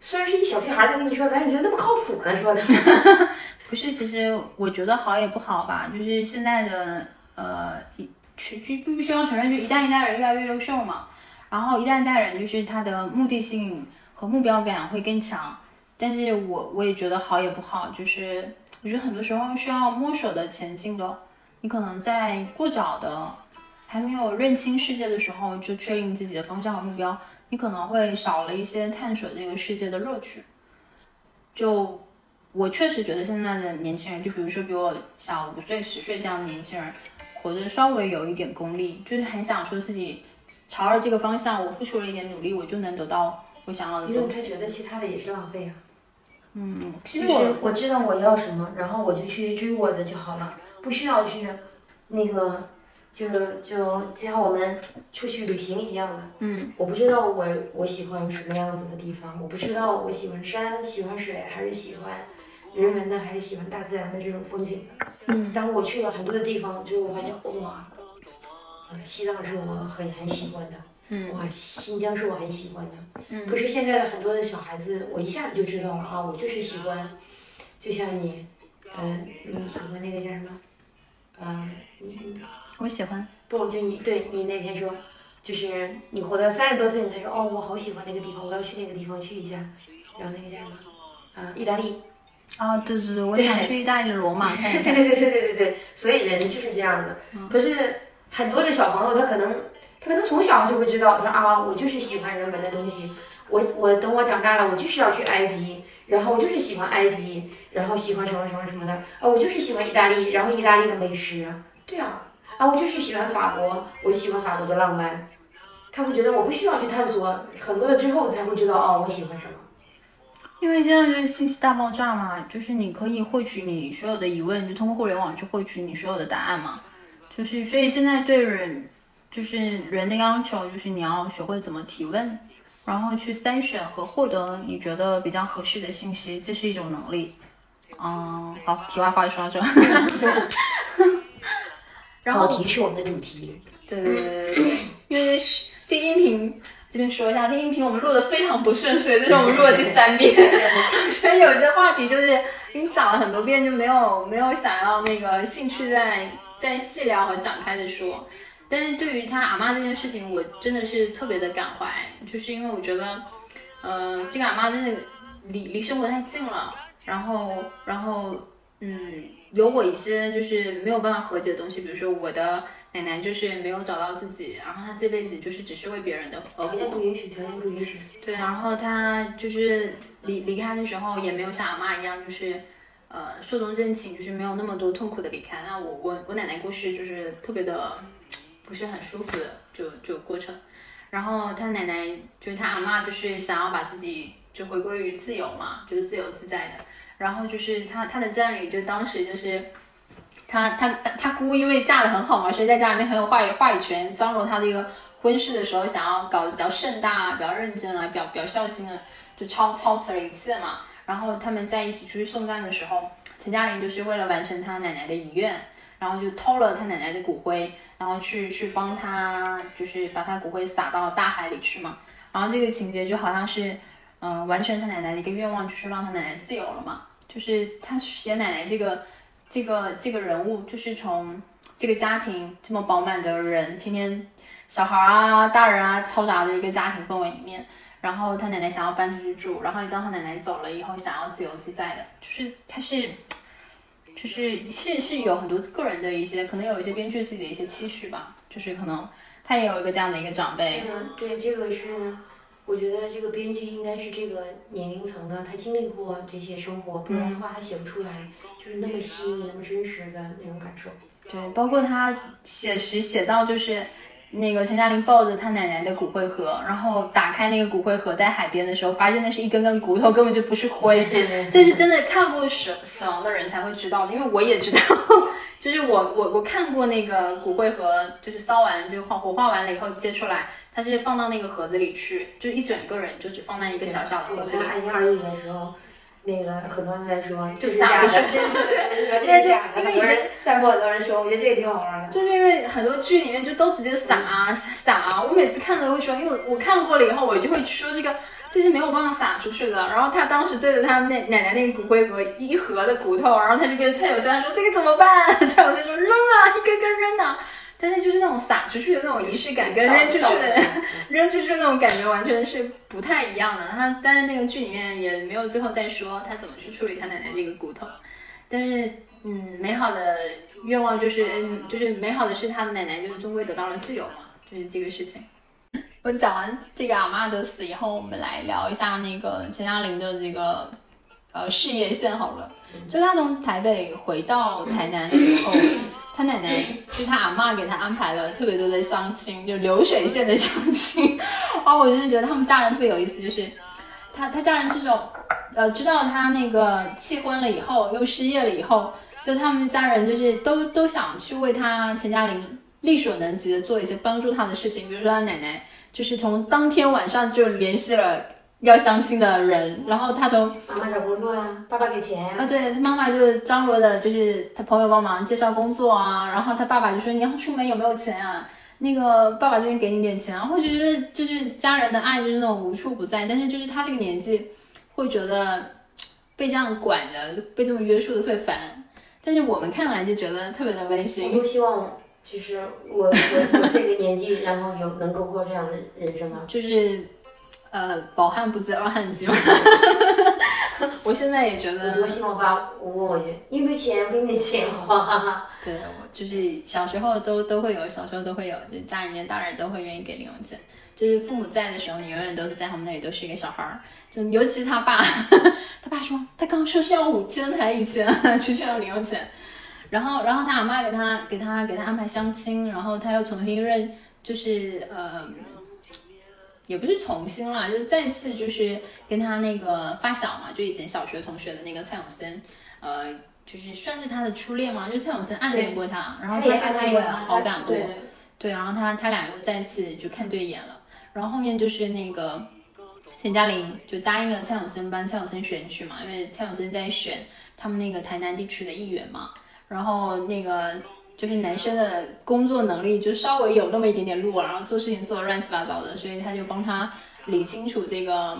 虽然是一小屁孩在跟你说，但是你觉得那么靠谱呢？说的。不是，其实我觉得好也不好吧，就是现在的呃，一去就必须要承认，就一代一代人越来越优秀嘛。然后一代一代人就是他的目的性和目标感会更强，但是我我也觉得好也不好，就是我觉得很多时候需要摸索的前进的。你可能在过早的还没有认清世界的时候就确定自己的方向和目标，你可能会少了一些探索这个世界的乐趣。就我确实觉得现在的年轻人，就比如说比我小五岁、十岁这样的年轻人，活得稍微有一点功利，就是很想说自己朝着这个方向，我付出了一点努力，我就能得到我想要的因为东西。他觉得其他的也是浪费啊。嗯，其实我我知道我要什么，然后我就去追我的就好了，不需要去那个，就就就像我们出去旅行一样的。嗯，我不知道我我喜欢什么样子的地方，我不知道我喜欢山、喜欢水，还是喜欢人文的，还是喜欢大自然的这种风景的。嗯，当我去了很多的地方之后，我发现哇，呃西藏是我很很喜欢的，嗯哇，新疆是我很喜欢的。嗯可是现在的很多的小孩子，我一下子就知道了啊，我就是喜欢，就像你，嗯、你喜欢那个叫什么？嗯、你我喜欢。不就你对你那天说，就是你活到三十多岁，你才说哦，我好喜欢那个地方，我要去那个地方去一下。然后那个叫什么？啊、意大利。啊，对对对，我想去意大利的罗马。对对对对对对对，所以人就是这样子。可是很多的小朋友，他可能他可能从小就会知道，他说啊，我就是喜欢人文的东西，我我等我长大了，我就是要去埃及，然后我就是喜欢埃及，然后喜欢什么什么什么的，啊，我就是喜欢意大利，然后意大利的美食，对啊，啊，我就是喜欢法国，我喜欢法国的浪漫。他会觉得我不需要去探索很多的之后才会知道哦，我喜欢什么。因为现在就是信息大爆炸嘛，就是你可以获取你所有的疑问，就通过互联网去获取你所有的答案嘛。就是所以现在对人，就是人的要求，就是你要学会怎么提问，然后去筛选和获得你觉得比较合适的信息，这是一种能力。嗯，好，题外话说到这。然后考题是我们的主题。对对对对对，因为是这音频这边说一下，这音频我们录的非常不顺遂，这是我们录的第三遍，所以有些话题就是已经讲了很多遍，就没有没有想要那个兴趣再再细聊和展开的说。但是对于他阿妈这件事情，我真的是特别的感怀，就是因为我觉得，呃，这个阿妈真的离离生活太近了，然后然后嗯，有我一些就是没有办法和解的东西，比如说我的。奶奶就是没有找到自己，然后她这辈子就是只是为别人的而活。条件不允许，条件不允许。对，然后她就是离离开的时候也没有像阿妈一样，就是呃寿终正寝，就是没有那么多痛苦的离开。那我我我奶奶过世就是特别的不是很舒服的，就就过程。然后她奶奶就是她阿妈，就是想要把自己就回归于自由嘛，就是自由自在的。然后就是他他的葬礼就当时就是。他他他姑因为嫁的很好嘛，所以在家里面很有话语话语权。张罗他的一个婚事的时候，想要搞得比较盛大、比较认真啊，比较比较孝心的，就操操持了一切嘛。然后他们在一起出去送葬的时候，陈嘉玲就是为了完成他奶奶的遗愿，然后就偷了他奶奶的骨灰，然后去去帮他，就是把他骨灰撒到大海里去嘛。然后这个情节就好像是，嗯，完全他奶奶的一个愿望，就是让他奶奶自由了嘛。就是他写奶奶这个。这个这个人物就是从这个家庭这么饱满的人，天天小孩啊、大人啊嘈杂的一个家庭氛围里面，然后他奶奶想要搬出去住，然后一到他奶奶走了以后，想要自由自在的，就是他是，就是是是有很多个人的一些，可能有一些编剧自己的一些期许吧，就是可能他也有一个这样的一个长辈。对，这个是。我觉得这个编剧应该是这个年龄层的，他经历过这些生活，不然的话他写不出来，就是那么细腻、那么真实的那种感受。对，包括他写实写到就是那个陈嘉玲抱着他奶奶的骨灰盒，然后打开那个骨灰盒在海边的时候，发现那是一根根骨头，根本就不是灰。这是真的看过死死亡的人才会知道的，因为我也知道，就是我我我看过那个骨灰盒，就是烧完就火火化完了以后接出来。他是放到那个盒子里去，就一整个人就只放在一个小小的盒子里。看一二一的时候，那个很多人在说，就撒就是对对对对，因为以前弹幕很多人说，我觉得这个挺好玩的。就是因为很多剧里面就都直接撒啊撒啊，我每次看都会说，因为我看过了以后，我就会说这个这是没有办法撒出去的。然后他当时对着他那奶奶那个骨灰盒一盒的骨头，然后他就跟蔡友轩说这个怎么办？蔡友轩说扔啊，一根根扔啊。但是就是那种撒出去的那种仪式感，跟扔出去的扔出去的那种感觉完全是不太一样的。他但是那个剧里面也没有最后再说他怎么去处理他奶奶这个骨头。但是嗯，美好的愿望就是嗯，就是美好的是他的奶奶就是终归得到了自由嘛，就是这个事情。我讲完这个阿妈的死以后，我们来聊一下那个陈嘉玲的这个呃事业线好了。就他从台北回到台南以后。他奶奶就他阿妈给他安排了特别多的相亲，就流水线的相亲。哦，我真的觉得他们家人特别有意思，就是他他家人这种，呃，知道他那个弃婚了以后又失业了以后，就他们家人就是都都想去为他陈嘉玲力所能及的做一些帮助他的事情，比如说他奶奶就是从当天晚上就联系了。要相亲的人，然后他从妈妈找工作呀，爸爸给钱呀。啊，对他妈妈就张罗的，就是他朋友帮忙介绍工作啊，然后他爸爸就说你要出门有没有钱啊？那个爸爸这边给你点钱啊，我就觉得就是家人的爱就是那种无处不在，但是就是他这个年纪会觉得被这样管着，被这么约束的特别烦，但是我们看来就觉得特别的温馨。我就希望，其实我我我这个年纪，然后有能够过这样的人生啊，就是。呃，饱汉不知饿汉饥嘛。我现在也觉得，我多希望爸我问我句，你有没有钱？给你钱花。对，我就是小时候都都会有，小时候都会有，就家里面大人都会愿意给零用钱。就是父母在的时候，你永远都是在他们那里都是一个小孩儿。就尤其他爸，他爸说他刚刚说是要五千还一千，出 去要零用钱。然后，然后他阿妈给他给他给他安排相亲，然后他又重新认，就是呃，也不是重新啦，就是再次就是跟他那个发小嘛，就以前小学同学的那个蔡永森，呃，就是算是他的初恋嘛，就蔡永森暗恋过他，然后他对他也好感过，对，然后他他俩又再次就看对眼了，然后后面就是那个陈嘉玲就答应了蔡永森帮蔡永森选举嘛，因为蔡永森在选他们那个台南地区的议员嘛。然后那个就是男生的工作能力就稍微有那么一点点弱，然后做事情做的乱七八糟的，所以他就帮他理清楚这个，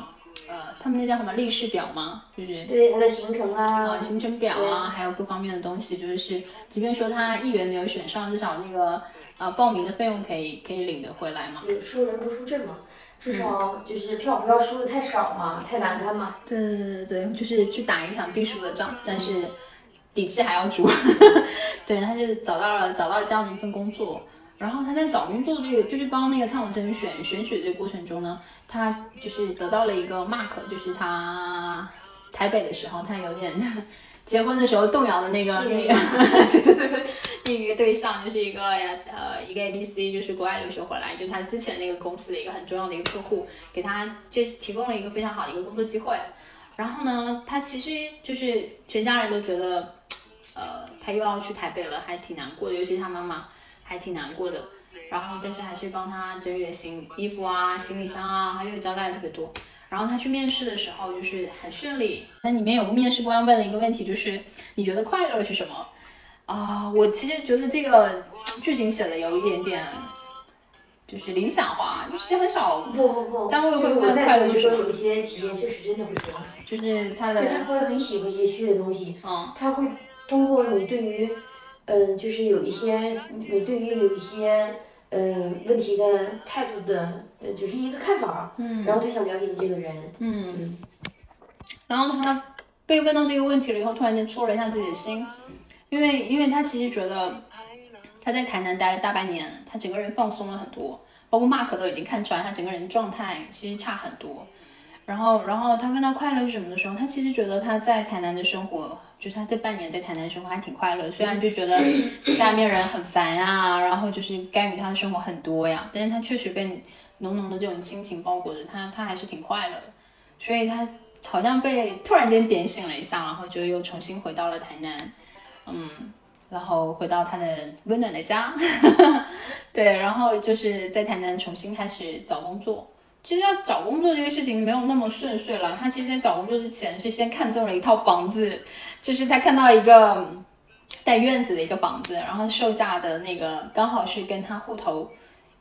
呃，他们那叫什么历史表吗？就是对他的行程啊，行程表啊，还有各方面的东西，就是即便说他议员没有选上，至少那个呃报名的费用可以可以领得回来嘛。就输人不输阵嘛，至少就是票不要输的太少嘛，太难看嘛。对对对对对，就是去打一场必输的仗，但是。底气还要足，对，他就找到了找到了这样的一份工作，然后他在找工作这个就是帮那个蔡永生选选举这个过程中呢，他就是得到了一个 mark，就是他台北的时候，他有点结婚的时候动摇的那个那个，对对对对，那一个对象就是一个呃一个 A B C，就是国外留学回来，就他之前那个公司的一个很重要的一个客户，给他就提供了一个非常好的一个工作机会，然后呢，他其实就是全家人都觉得。呃，他又要去台北了，还挺难过的，尤其他妈妈还挺难过的。然后，但是还是帮他整理了行衣服啊、行李箱啊，还有交代了特别多。然后他去面试的时候就是很顺利。那里面有个面试官问了一个问题，就是你觉得快乐是什么？啊，我其实觉得这个剧情写的有一点点，就是理想化，就是很少。不不不，单位会问快乐就是什么？有一些企业确实真的会这样，就是他的，他会很喜欢一些虚的东西，嗯，他会。通过你对于，嗯，就是有一些你对于有一些嗯问题的态度的，呃，就是一个看法，嗯，然后他想了解你这个人，嗯，然后他被问到这个问题了以后，突然间戳了一下自己的心，因为因为他其实觉得他在台南待了大半年，他整个人放松了很多，包括 Mark 都已经看出来他整个人状态其实差很多。然后，然后他问到快乐是什么的时候，他其实觉得他在台南的生活，就是他这半年在台南生活还挺快乐。虽然就觉得下面人很烦呀，然后就是干预他的生活很多呀，但是他确实被浓浓的这种亲情包裹着，他他还是挺快乐的。所以他好像被突然间点醒了一下，然后就又重新回到了台南，嗯，然后回到他的温暖的家，对，然后就是在台南重新开始找工作。其实要找工作这个事情没有那么顺遂了。他其实，在找工作之前是先看中了一套房子，就是他看到一个带院子的一个房子，然后售价的那个刚好是跟他户头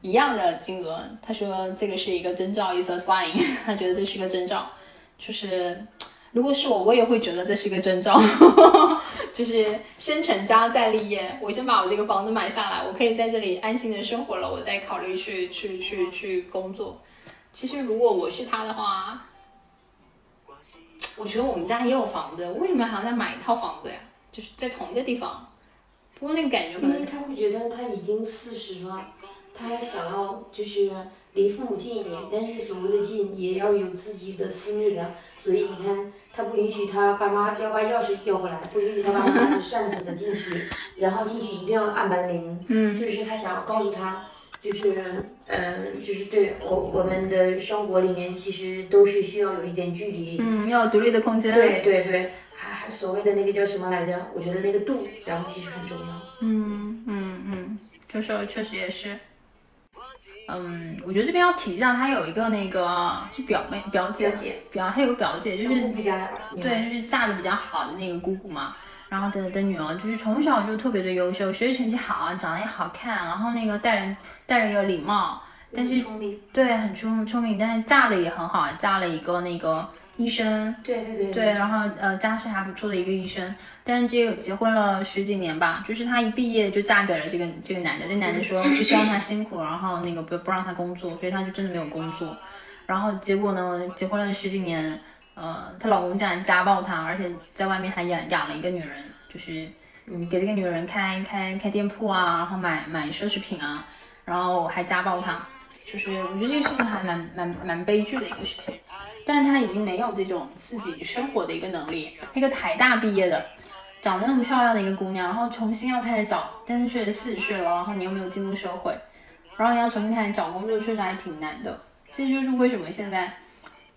一样的金额。他说这个是一个征兆，is a sign。他觉得这是一个征兆，就是如果是我，我也会觉得这是一个征兆，就是先成家再立业。我先把我这个房子买下来，我可以在这里安心的生活了，我再考虑去去去去工作。其实，如果我是他的话，我觉得我们家也有房子，为什么还要再买一套房子呀？就是在同一个地方。不过那个感觉可能，他会觉得他已经四十了，他还想要就是离父母近一点，但是所谓的近也要有自己的私密的，所以你看，他不允许他爸妈要把钥匙要回来，不允许他爸妈拿着扇子的进去，然后进去一定要按门铃，嗯，就是他想要告诉他。就是，嗯，就是对我我们的生活里面，其实都是需要有一点距离，嗯，要有独立的空间。对对对，还还所谓的那个叫什么来着？我觉得那个度，然后其实很重要。嗯嗯嗯，就是确实也是。嗯，我觉得这边要提一下，他有一个那个是表妹表姐表，他有个表姐就是对，就是嫁的比较好的那个姑姑嘛。然后的的女儿就是从小就特别的优秀，学习成绩好，长得也好看，然后那个待人待人有礼貌，但是对很聪聪明，但是嫁的也很好，嫁了一个那个医生，对对对对，然后呃家世还不错的一个医生，但是这个结婚了十几年吧，就是她一毕业就嫁给了这个这个男的，那男的说 不希望她辛苦，然后那个不不让她工作，所以她就真的没有工作，然后结果呢结婚了十几年。呃，她老公竟然家暴她，而且在外面还养养了一个女人，就是嗯给这个女人开开开店铺啊，然后买买奢侈品啊，然后还家暴她，就是我觉得这个事情还蛮蛮蛮悲剧的一个事情。但是她已经没有这种自己生活的一个能力。一个台大毕业的，长得那么漂亮的一个姑娘，然后重新要开始找，但是确实四十岁了，然后你又没有进入社会，然后你要重新开始找工作，确实还挺难的。这就是为什么现在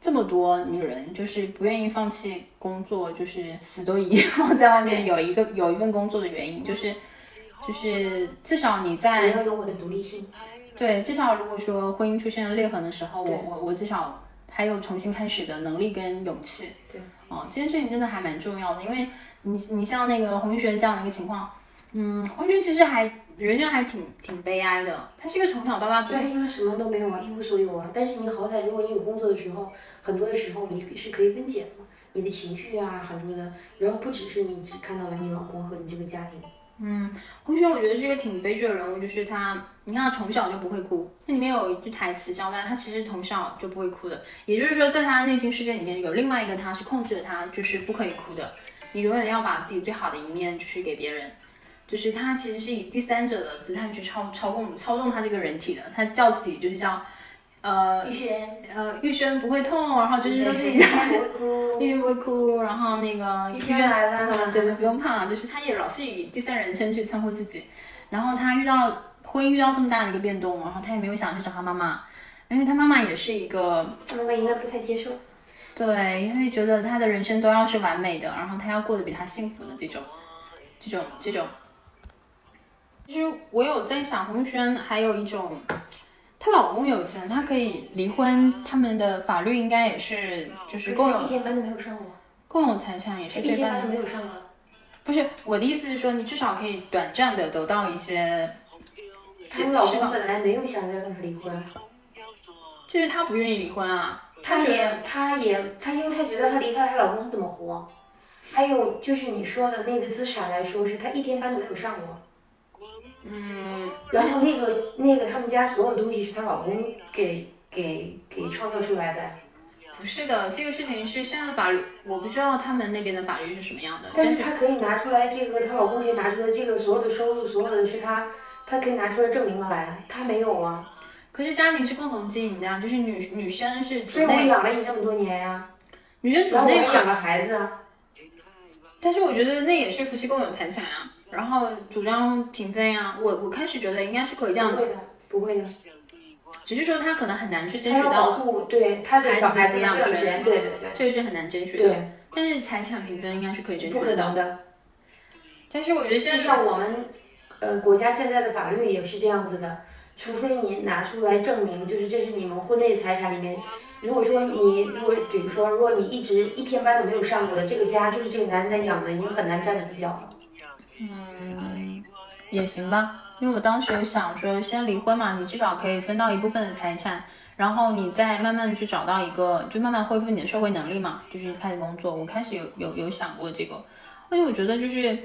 这么多女人就是不愿意放弃工作，就是死都一定要在外面有一个有一份工作的原因，就是就是至少你在要有我的独立性。对，至少如果说婚姻出现了裂痕的时候，我我我至少还有重新开始的能力跟勇气。对，哦，这件事情真的还蛮重要的，因为你你像那个洪轩这样的一个情况，嗯，洪轩其实还人生还挺挺悲哀的，他是一个从小到大不所以他说什么都没有啊，一无所有啊。但是你好歹，如果你有工作的时候，很多的时候你是可以分解的嘛，你的情绪啊，很多的，然后不只是你只看到了你老公和你这个家庭。嗯，胡轩我觉得是一个挺悲剧的人物，就是他，你看他从小就不会哭，那里面有一句台词交代，他其实从小就不会哭的，也就是说，在他的内心世界里面有另外一个他是控制着他，就是不可以哭的，你永远要把自己最好的一面就是给别人，就是他其实是以第三者的姿态去操操控操纵他这个人体的，他叫自己就是叫。呃，玉轩，呃，玉轩不会痛，然后就是都是玉轩不会哭，玉轩不会哭，然后那个玉轩来了，对对，不用怕，就是他也老是以第三人称去称呼自己，然后他遇到婚姻遇到这么大的一个变动，然后他也没有想去找他妈妈，因为他妈妈也是一个，他妈妈应该不太接受，对，因为觉得他的人生都要是完美的，然后他要过得比他幸福的这种，这种这种，其实我有在想，洪轩还有一种。她老公有钱，她可以离婚，他们的法律应该也是就是共有一天班都没有上过，共有财产也是对半。一天班都没有上过。不是我的意思是说，你至少可以短暂的得到一些。她老公本来没有想着要跟她离婚，就是她不愿意离婚啊。她也，她也，她因为她觉得她离开了她老公，她怎么活？还有就是你说的那个资产来说，是她一天班都没有上过。嗯，然后那个那个他们家所有东西是她老公给给给创造出来的。不是的，这个事情是现在法律，我不知道他们那边的法律是什么样的。但是她可以拿出来这个，她老公可以拿出来这个所有的收入，所有的是她，她可以拿出来证明的来，她没有啊。可是家庭是共同经营的呀，就是女女生是。所以我养了你这么多年呀。女生主内养个孩子啊。但是我觉得那也是夫妻共有财产啊。然后主张平分呀，我我开始觉得应该是可以这样的，不会的，不会的，只是说他可能很难去争取到保护对他的小孩子养权，对对对，这个是很难争取的。对，但是财产平分应该是可以争取不可能的。但是我觉得现在就像我们呃国家现在的法律也是这样子的，除非你拿出来证明，就是这是你们婚内财产里面。如果说你如果比如说如果你一直一天班都没有上过的，这个家就是这个男人在养的，你就很难站得住脚了。嗯，也行吧，因为我当时有想说，先离婚嘛，你至少可以分到一部分的财产，然后你再慢慢去找到一个，就慢慢恢复你的社会能力嘛，就是开始工作。我开始有有有想过这个，而且我觉得就是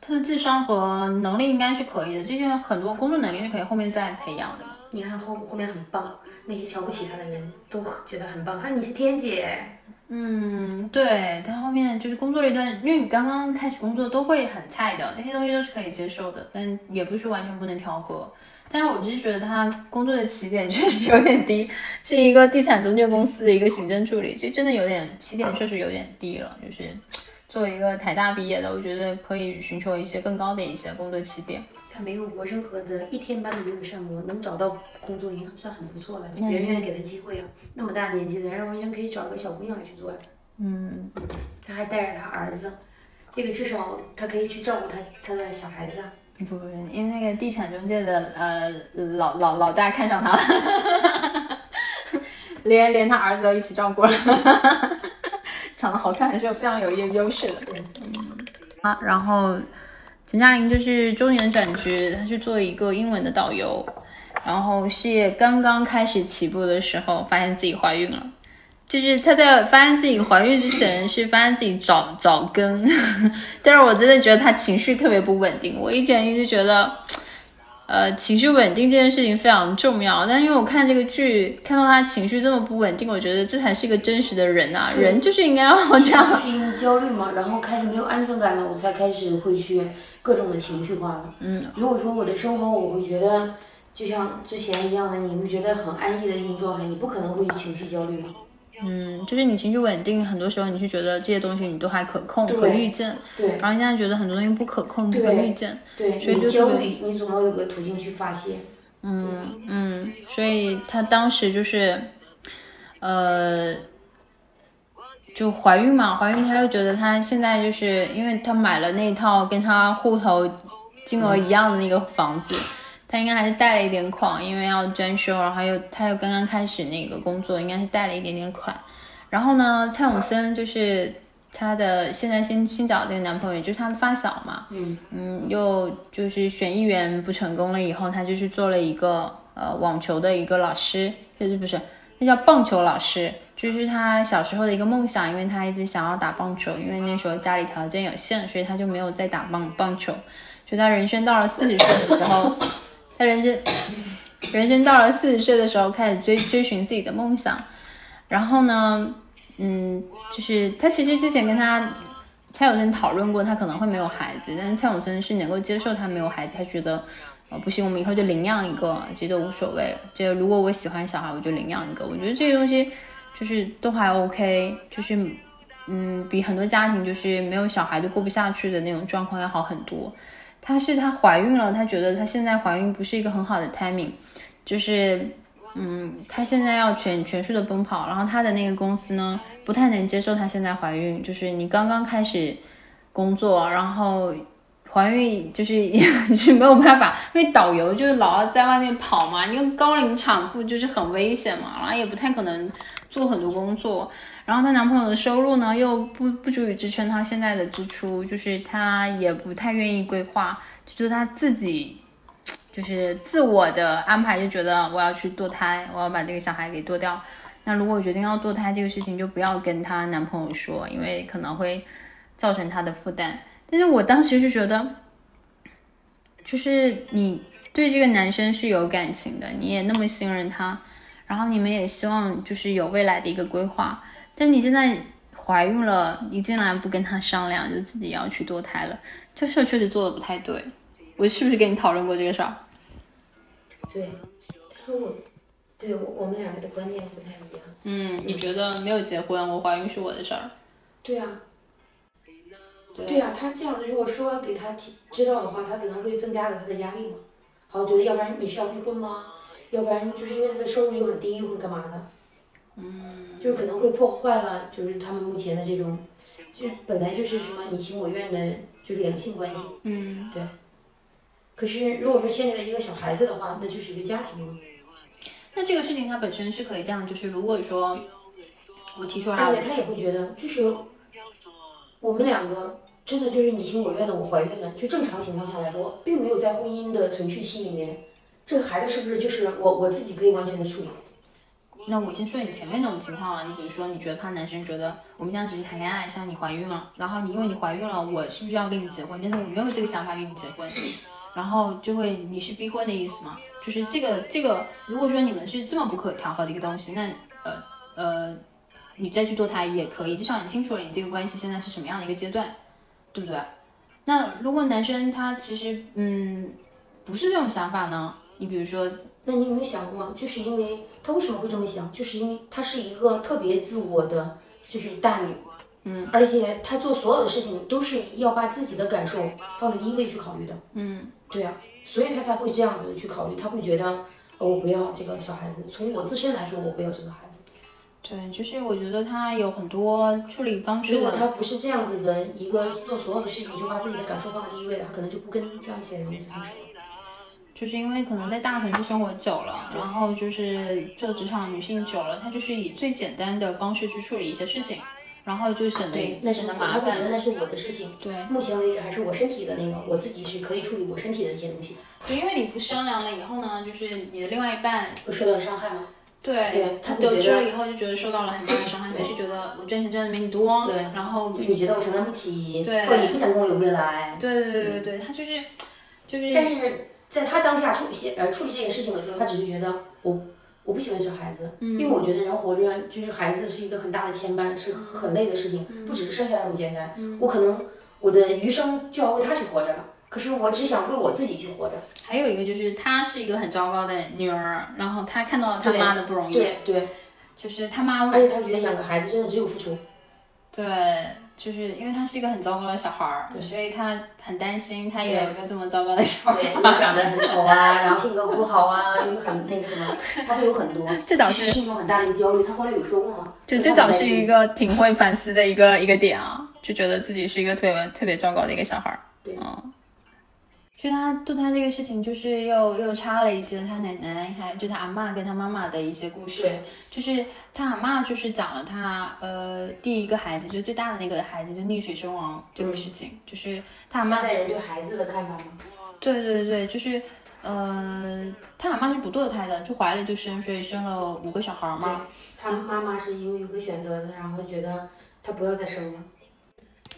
他的智商和能力应该是可以的，这些很多工作能力是可以后面再培养的。你看后后面很棒，那些瞧不起他的人都觉得很棒啊，你是天姐。嗯，对他后面就是工作了一段，因为你刚刚开始工作都会很菜的，那些东西都是可以接受的，但也不是完全不能调和。但是我只是觉得他工作的起点确实有点低，是一个地产中介公司的一个行政助理，这真的有点起点确实有点低了。就是作为一个台大毕业的，我觉得可以寻求一些更高的一些工作起点。他没有过任何的一天班都没有上过，能找到工作已经算很不错了。别人愿意给他机会啊，那么大年纪的人，完全可以找个小姑娘来去做呀。嗯，他还带着他儿子，这个至少他可以去照顾他他的小孩子啊。不不，因为那个地产中介的呃老老老大看上他了，连连他儿子都一起照顾了，长得好看还是有非常有优优势的。嗯，啊，然后。陈嘉玲就是中年转职，她去做一个英文的导游，然后事业刚刚开始起步的时候，发现自己怀孕了。就是她在发现自己怀孕之前，是发现自己早早更，但是我真的觉得她情绪特别不稳定。我以前一直觉得。呃，情绪稳定这件事情非常重要，但因为我看这个剧，看到他情绪这么不稳定，我觉得这才是一个真实的人呐，人就是应该要这样。就是因为焦虑嘛，然后开始没有安全感了，我才开始会去各种的情绪化了。嗯，如果说我的生活，我会觉得就像之前一样的，你会觉得很安逸的一种状态，你不可能会情绪焦虑吗？嗯，就是你情绪稳定，很多时候你是觉得这些东西你都还可控、可预见，对然后你现在觉得很多东西不可控、不可预见，对，所以就你焦虑，你总要有个途径去发泄。嗯嗯，所以她当时就是，呃，就怀孕嘛，怀孕她就觉得她现在就是因为她买了那套跟她户头金额一样的那个房子，她应该还是贷了一点款，因为要装修，然后又他又刚刚开始那个工作，应该是贷了一点点款。然后呢，蔡永森就是他的现在新新找的这个男朋友，就是他的发小嘛，嗯嗯，又就是选议员不成功了以后，他就去做了一个呃网球的一个老师，就是不是那叫棒球老师，就是他小时候的一个梦想，因为他一直想要打棒球，因为那时候家里条件有限，所以他就没有再打棒棒球。就他人生到了四十岁的时候，他人生人生到了四十岁的时候开始追追寻自己的梦想，然后呢，嗯，就是他其实之前跟他蔡永森讨论过，他可能会没有孩子，但是蔡永森是能够接受他没有孩子，他觉得，呃，不行，我们以后就领养一个，这都无所谓。这如果我喜欢小孩，我就领养一个。我觉得这个东西就是都还 OK，就是，嗯，比很多家庭就是没有小孩都过不下去的那种状况要好很多。她是她怀孕了，她觉得她现在怀孕不是一个很好的 timing，就是。嗯，她现在要全全速的奔跑，然后她的那个公司呢，不太能接受她现在怀孕，就是你刚刚开始工作，然后怀孕就是 就是没有办法，因为导游就是老要在外面跑嘛，因为高龄产妇就是很危险嘛，然后也不太可能做很多工作，然后她男朋友的收入呢又不不足以支撑她现在的支出，就是她也不太愿意规划，就是她自己。就是自我的安排，就觉得我要去堕胎，我要把这个小孩给堕掉。那如果决定要堕胎这个事情，就不要跟她男朋友说，因为可能会造成她的负担。但是我当时就觉得，就是你对这个男生是有感情的，你也那么信任他，然后你们也希望就是有未来的一个规划。但你现在怀孕了，你竟然不跟他商量，就自己要去堕胎了，这事儿确实做的不太对。我是不是跟你讨论过这个事儿？对，他说我，对我我们两个的观念不太一样。嗯，你觉得没有结婚，我怀孕是我的事儿？对啊，对啊，他这样子如果说给他提知道的话，他可能会增加了他的压力嘛。好，觉得要不然你是要离婚吗？要不然就是因为他的收入又很低，会干嘛的？嗯，就是可能会破坏了，就是他们目前的这种，就本来就是什么你情我愿的，就是两性关系。嗯，对。可是如果说牵扯了一个小孩子的话，那就是一个家庭了。那这个事情它本身是可以这样，就是如果说我提出来，而且他也会觉得，就是我们两个真的就是你情我愿的，我怀孕了，就正常情况下来说，并没有在婚姻的存续期里面，这个孩子是不是就是我我自己可以完全的处理？那我先说你前面那种情况啊，你比如说你觉得怕男生觉得我们这样只是谈恋爱，像你怀孕了，然后你因为你怀孕了，我是不是要跟你结婚？但是我没有这个想法跟你结婚，然后就会你是逼婚的意思吗？就是这个这个，如果说你们是这么不可调和的一个东西，那呃呃，你再去堕胎也可以，至少你清楚了你这个关系现在是什么样的一个阶段，对不对？那如果男生他其实嗯不是这种想法呢？你比如说那你有没有想过，就是因为他为什么会这么想？就是因为他是一个特别自我的，就是大女，嗯，而且他做所有的事情都是要把自己的感受放在第一位去考虑的，嗯，对啊，所以他才会这样子去考虑，他会觉得，哦，我不要这个小孩子，从我自身来说，我不要这个孩子。对，就是我觉得他有很多处理方式如果的。他不是这样子的一个做所有的事情就把自己的感受放在第一位的，他可能就不跟这样一些人去分手了。就是因为可能在大城市生活久了，然后就是做职场女性久了，她就是以最简单的方式去处理一些事情，然后就省得，那是省得麻烦。他会觉得那是我的事情。对，目前为止还是我身体的那个，我自己是可以处理我身体的一些东西。对，因为你不商量了以后呢，就是你的另外一半，会受到伤害吗？对对他会得知了以后就觉得受到了很大的伤害，你是觉得我赚钱赚的没你多，对然后就是你觉得我承担不起，对或者你不想跟我有未来。对对对对对，他就是就是但是在他当下处理些呃处理这件事情的时候，他只是觉得我我不喜欢小孩子，因为我觉得人活着就是孩子是一个很大的牵绊，是很累的事情，不只是生下来那么简单。我可能我的余生就要为他去活着了，可是我只想为我自己去活着。还有一个就是她是一个很糟糕的女儿，然后她看到了她妈的不容易，对对，就是他妈而且她觉得养个孩子真的只有付出。对，就是因为他是一个很糟糕的小孩儿，所以他很担心他有一个这么糟糕的小孩。长得很丑啊，然后性格不好啊，又很那个什么，他会有很多，这倒是是一种很大的一个焦虑。他后来有说过吗？就这倒是一个挺会反思的一个一个点啊，就觉得自己是一个特别特别糟糕的一个小孩儿。对嗯。就他对他这个事情，就是又又插了一些他奶奶还就他阿妈跟他妈妈的一些故事。对，就是他阿妈就是讲了他呃第一个孩子，就最大的那个孩子就溺水身亡这个事情，就是他阿妈现在人对孩子的看法吗？对对对，就是，呃，他阿妈是不堕胎的，就怀了就生，所以生了五个小孩儿嘛。他妈妈是因为有个选择的，然后觉得他不要再生了。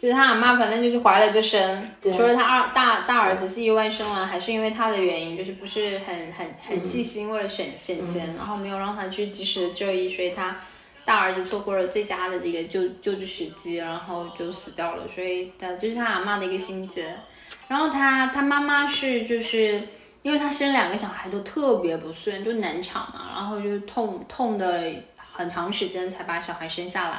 就是他阿妈反正就是怀了就生，对说是他二大大儿子是意外生完，还是因为他的原因，就是不是很很很细心，为了省省钱，然后没有让他去及时的就医，所以他大儿子错过了最佳的这个救救治时机，然后就死掉了。所以他就是他阿妈的一个心结。然后他他妈妈是就是因为他生两个小孩都特别不顺，就难产嘛，然后就痛痛的很长时间才把小孩生下来。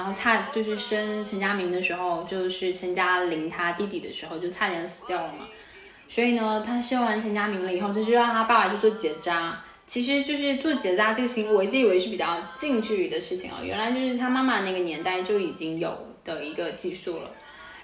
然后差就是生陈佳明的时候，就是陈嘉玲他弟弟的时候，就差点死掉了嘛。所以呢，他生完陈佳明了以后，就是让他爸爸去做结扎。其实就是做结扎这个行为，我一直以为是比较近距离的事情啊，原来就是他妈妈那个年代就已经有的一个技术了。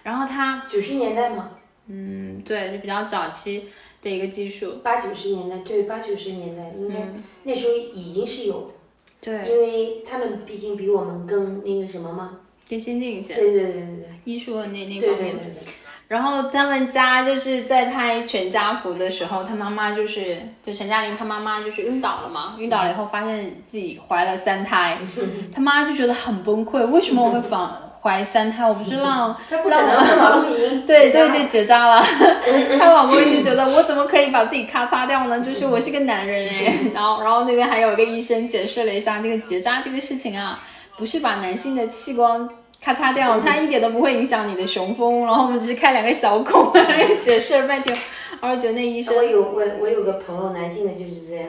然后他，九十年代嘛，嗯，对，就比较早期的一个技术。八九十年代，对，八九十年代应该、那时候已经是有的，对，因为他们毕竟比我们更那个什么嘛。更先进一些，对对对对对，医术那那方面。对对对。然后他们家就是在拍全家福的时候，他妈妈就是就陈嘉玲，她妈妈就是晕倒了嘛，晕倒了以后发现自己怀了三胎，他妈就觉得很崩溃，为什么我会ฝั 怀三胎？我不是让他不可能跟老公已经 对对对结扎了，她老公一直觉得我怎么可以把自己咔嚓掉呢？就是我是个男人哎，然后然后那边还有一个医生解释了一下这个结扎这个事情啊，不是把男性的器官。咔嚓掉，它一点都不会影响你的雄风，然后我们只是开两个小孔，解释了半天，然后觉得那医生我有我我有个朋友，男性的就是这样。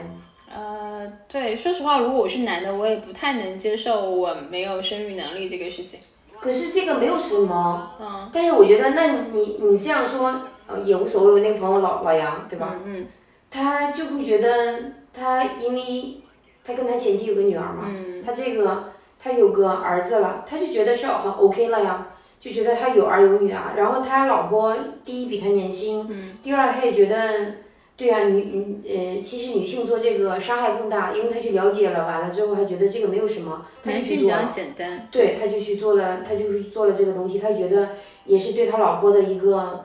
呃，对，说实话，如果我是男的，我也不太能接受我没有生育能力这个事情。可是这个没有什么，嗯，但是我觉得，那你你这样说，呃，也无所谓。我那个朋友老老杨，对吧？嗯他就会觉得他，因为他跟他前妻有个女儿嘛，嗯他这个他有个儿子了，他就觉得是很 OK 了呀，就觉得他有儿有女啊。然后他老婆第一比他年轻，嗯第二他也觉得，对啊，女女呃，其实女性做这个伤害更大，因为他去了解了，完了之后他觉得这个没有什么，他性比较去做了。简单，对，他就去做了，他就是做了这个东西，他觉得也是对他老婆的一个，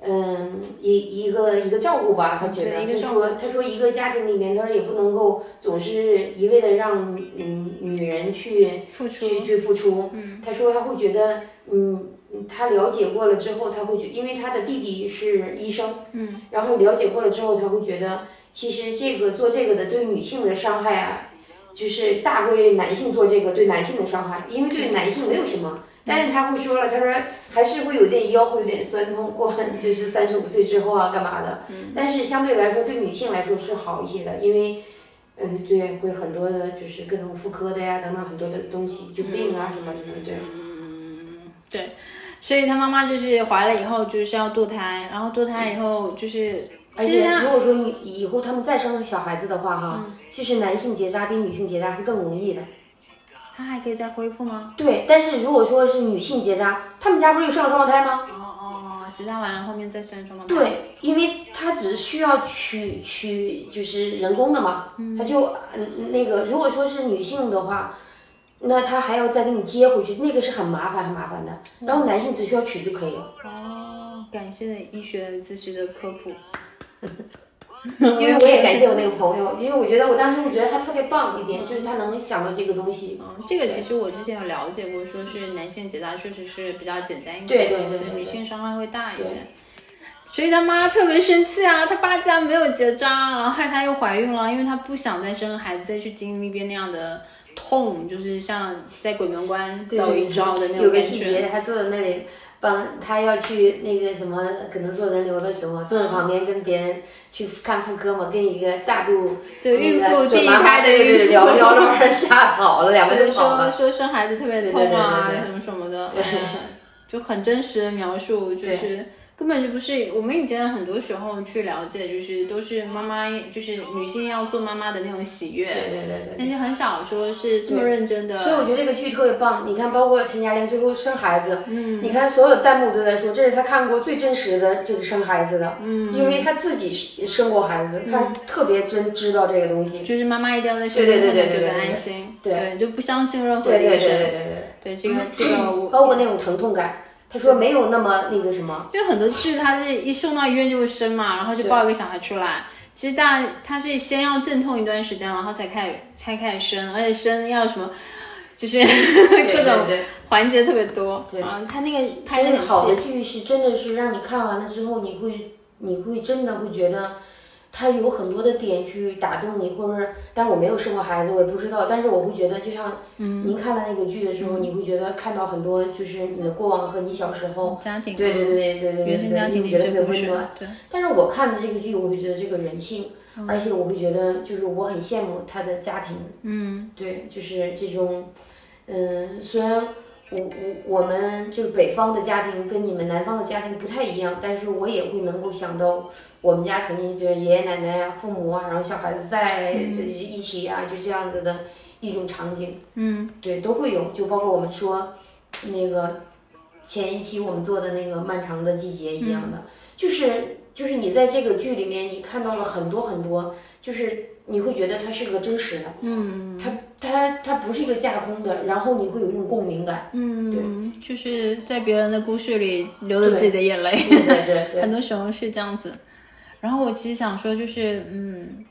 嗯，一一个一个照顾吧。他觉得，对一个照他说，他说一个家庭里面，他说也不能够总是一味的让嗯女人去付出，去去付出。嗯他说他会觉得，嗯，他了解过了之后，他会觉，因为他的弟弟是医生，嗯，然后了解过了之后，他会觉得，其实这个做这个的对女性的伤害啊，就是大过于男性做这个对男性的伤害，因为对男性没有什么。但是他会说了，他说还是会有点腰会有点酸痛，过完就是三十五岁之后啊，干嘛的？但是相对来说，对女性来说是好一些的，因为，嗯，对，会很多的就是各种妇科的呀，等等很多的东西，就病啊什么什么，对。对，所以他妈妈就是怀了以后就是要堕胎，然后堕胎以后就是，而且如果说女以后他们再生小孩子的话，哈，其实男性结扎比女性结扎是更容易的。他还可以再恢复吗？对，但是如果说是女性结扎，他们家不是有生了双胞胎吗？哦哦，结扎完了后面再生双胞胎。对，因为他只需要取取就是人工的嘛，他就嗯那个如果说是女性的话，那他还要再给你接回去，那个是很麻烦很麻烦的。然后男性只需要取就可以了。哦，感谢医学咨询的科普。因为我也感谢我那个朋友，因为我觉得我当时我觉得他特别棒一点，就是他能想到这个东西。嗯，这个其实我之前有了解过，说是男性结扎确实是比较简单一些，对对对对对女性伤害会大一些。所以他妈特别生气啊，他爸竟然没有结扎，然后害她又怀孕了，因为她不想再生孩子，再去经历一遍那样的痛，就是像在鬼门关对走一遭的那有种感觉。个细节，他坐在那里帮他要去那个什么，可能做人流的时候，坐在旁边跟别人去看妇科嘛，跟一个大肚对孕妇那个第一胎的聊聊着玩儿 吓跑了，两个都，跑了。说生孩子特别对痛啊，什么什么的，就很真实的描述，就是根本就不是我们以前很多时候去了解，就是都是妈妈，就是女性要做妈妈的那种喜悦，对对对对。但是很少说是这么认真的。所以我觉得这个剧特别棒。你看，包括陈嘉玲最后生孩子，嗯，你看所有弹幕都在说，这是他看过最真实的这个生孩子的，嗯，因为他自己生过孩子，他特别真知道这个东西。就是妈妈一定要在身边，对对对对对对安心，对就不相信任何对对对医生。对对对。对这个这个我，包括那种疼痛感，他说没有那么那个什么，因为很多剧它是一送到医院就会生嘛，然后就抱一个小孩出来。其实大他是先要阵痛一段时间，然后才开始才开始生，而且生要什么，就是 各种环节特别多。对啊，他那个拍的很细好的。剧是真的是让你看完了之后，你会你会真的会觉得。它有很多的点去打动你，或者是，但是我没有生过孩子，我也不知道。但是我会觉得，就像您看了那个剧的时候，你会觉得看到很多，就是你的过往和你小时候，家庭对对对对对原生家对，庭的你会觉得温暖。，对，但是我看的这个剧，我会觉得这个人性，而且我会觉得就是我很羡慕他的家庭，嗯，对，就是这种，嗯，虽然我我我们就是北方的家庭跟你们南方的家庭不太一样，但是我也会能够想到我们家曾经，就是爷爷奶奶啊、父母啊，然后小孩子在自己一起啊，就这样子的一种场景，嗯，对，都会有，就包括我们说那个前一期我们做的那个漫长的季节一样的，就是就是你在这个剧里面，你看到了很多很多，就是你会觉得它是个真实的，嗯，它它它不是一个架空的，然后你会有一种共鸣感，嗯，就是在别人的故事里流着自己的眼泪。对对对对，很多时候是这样子。然后我其实想说，就是嗯，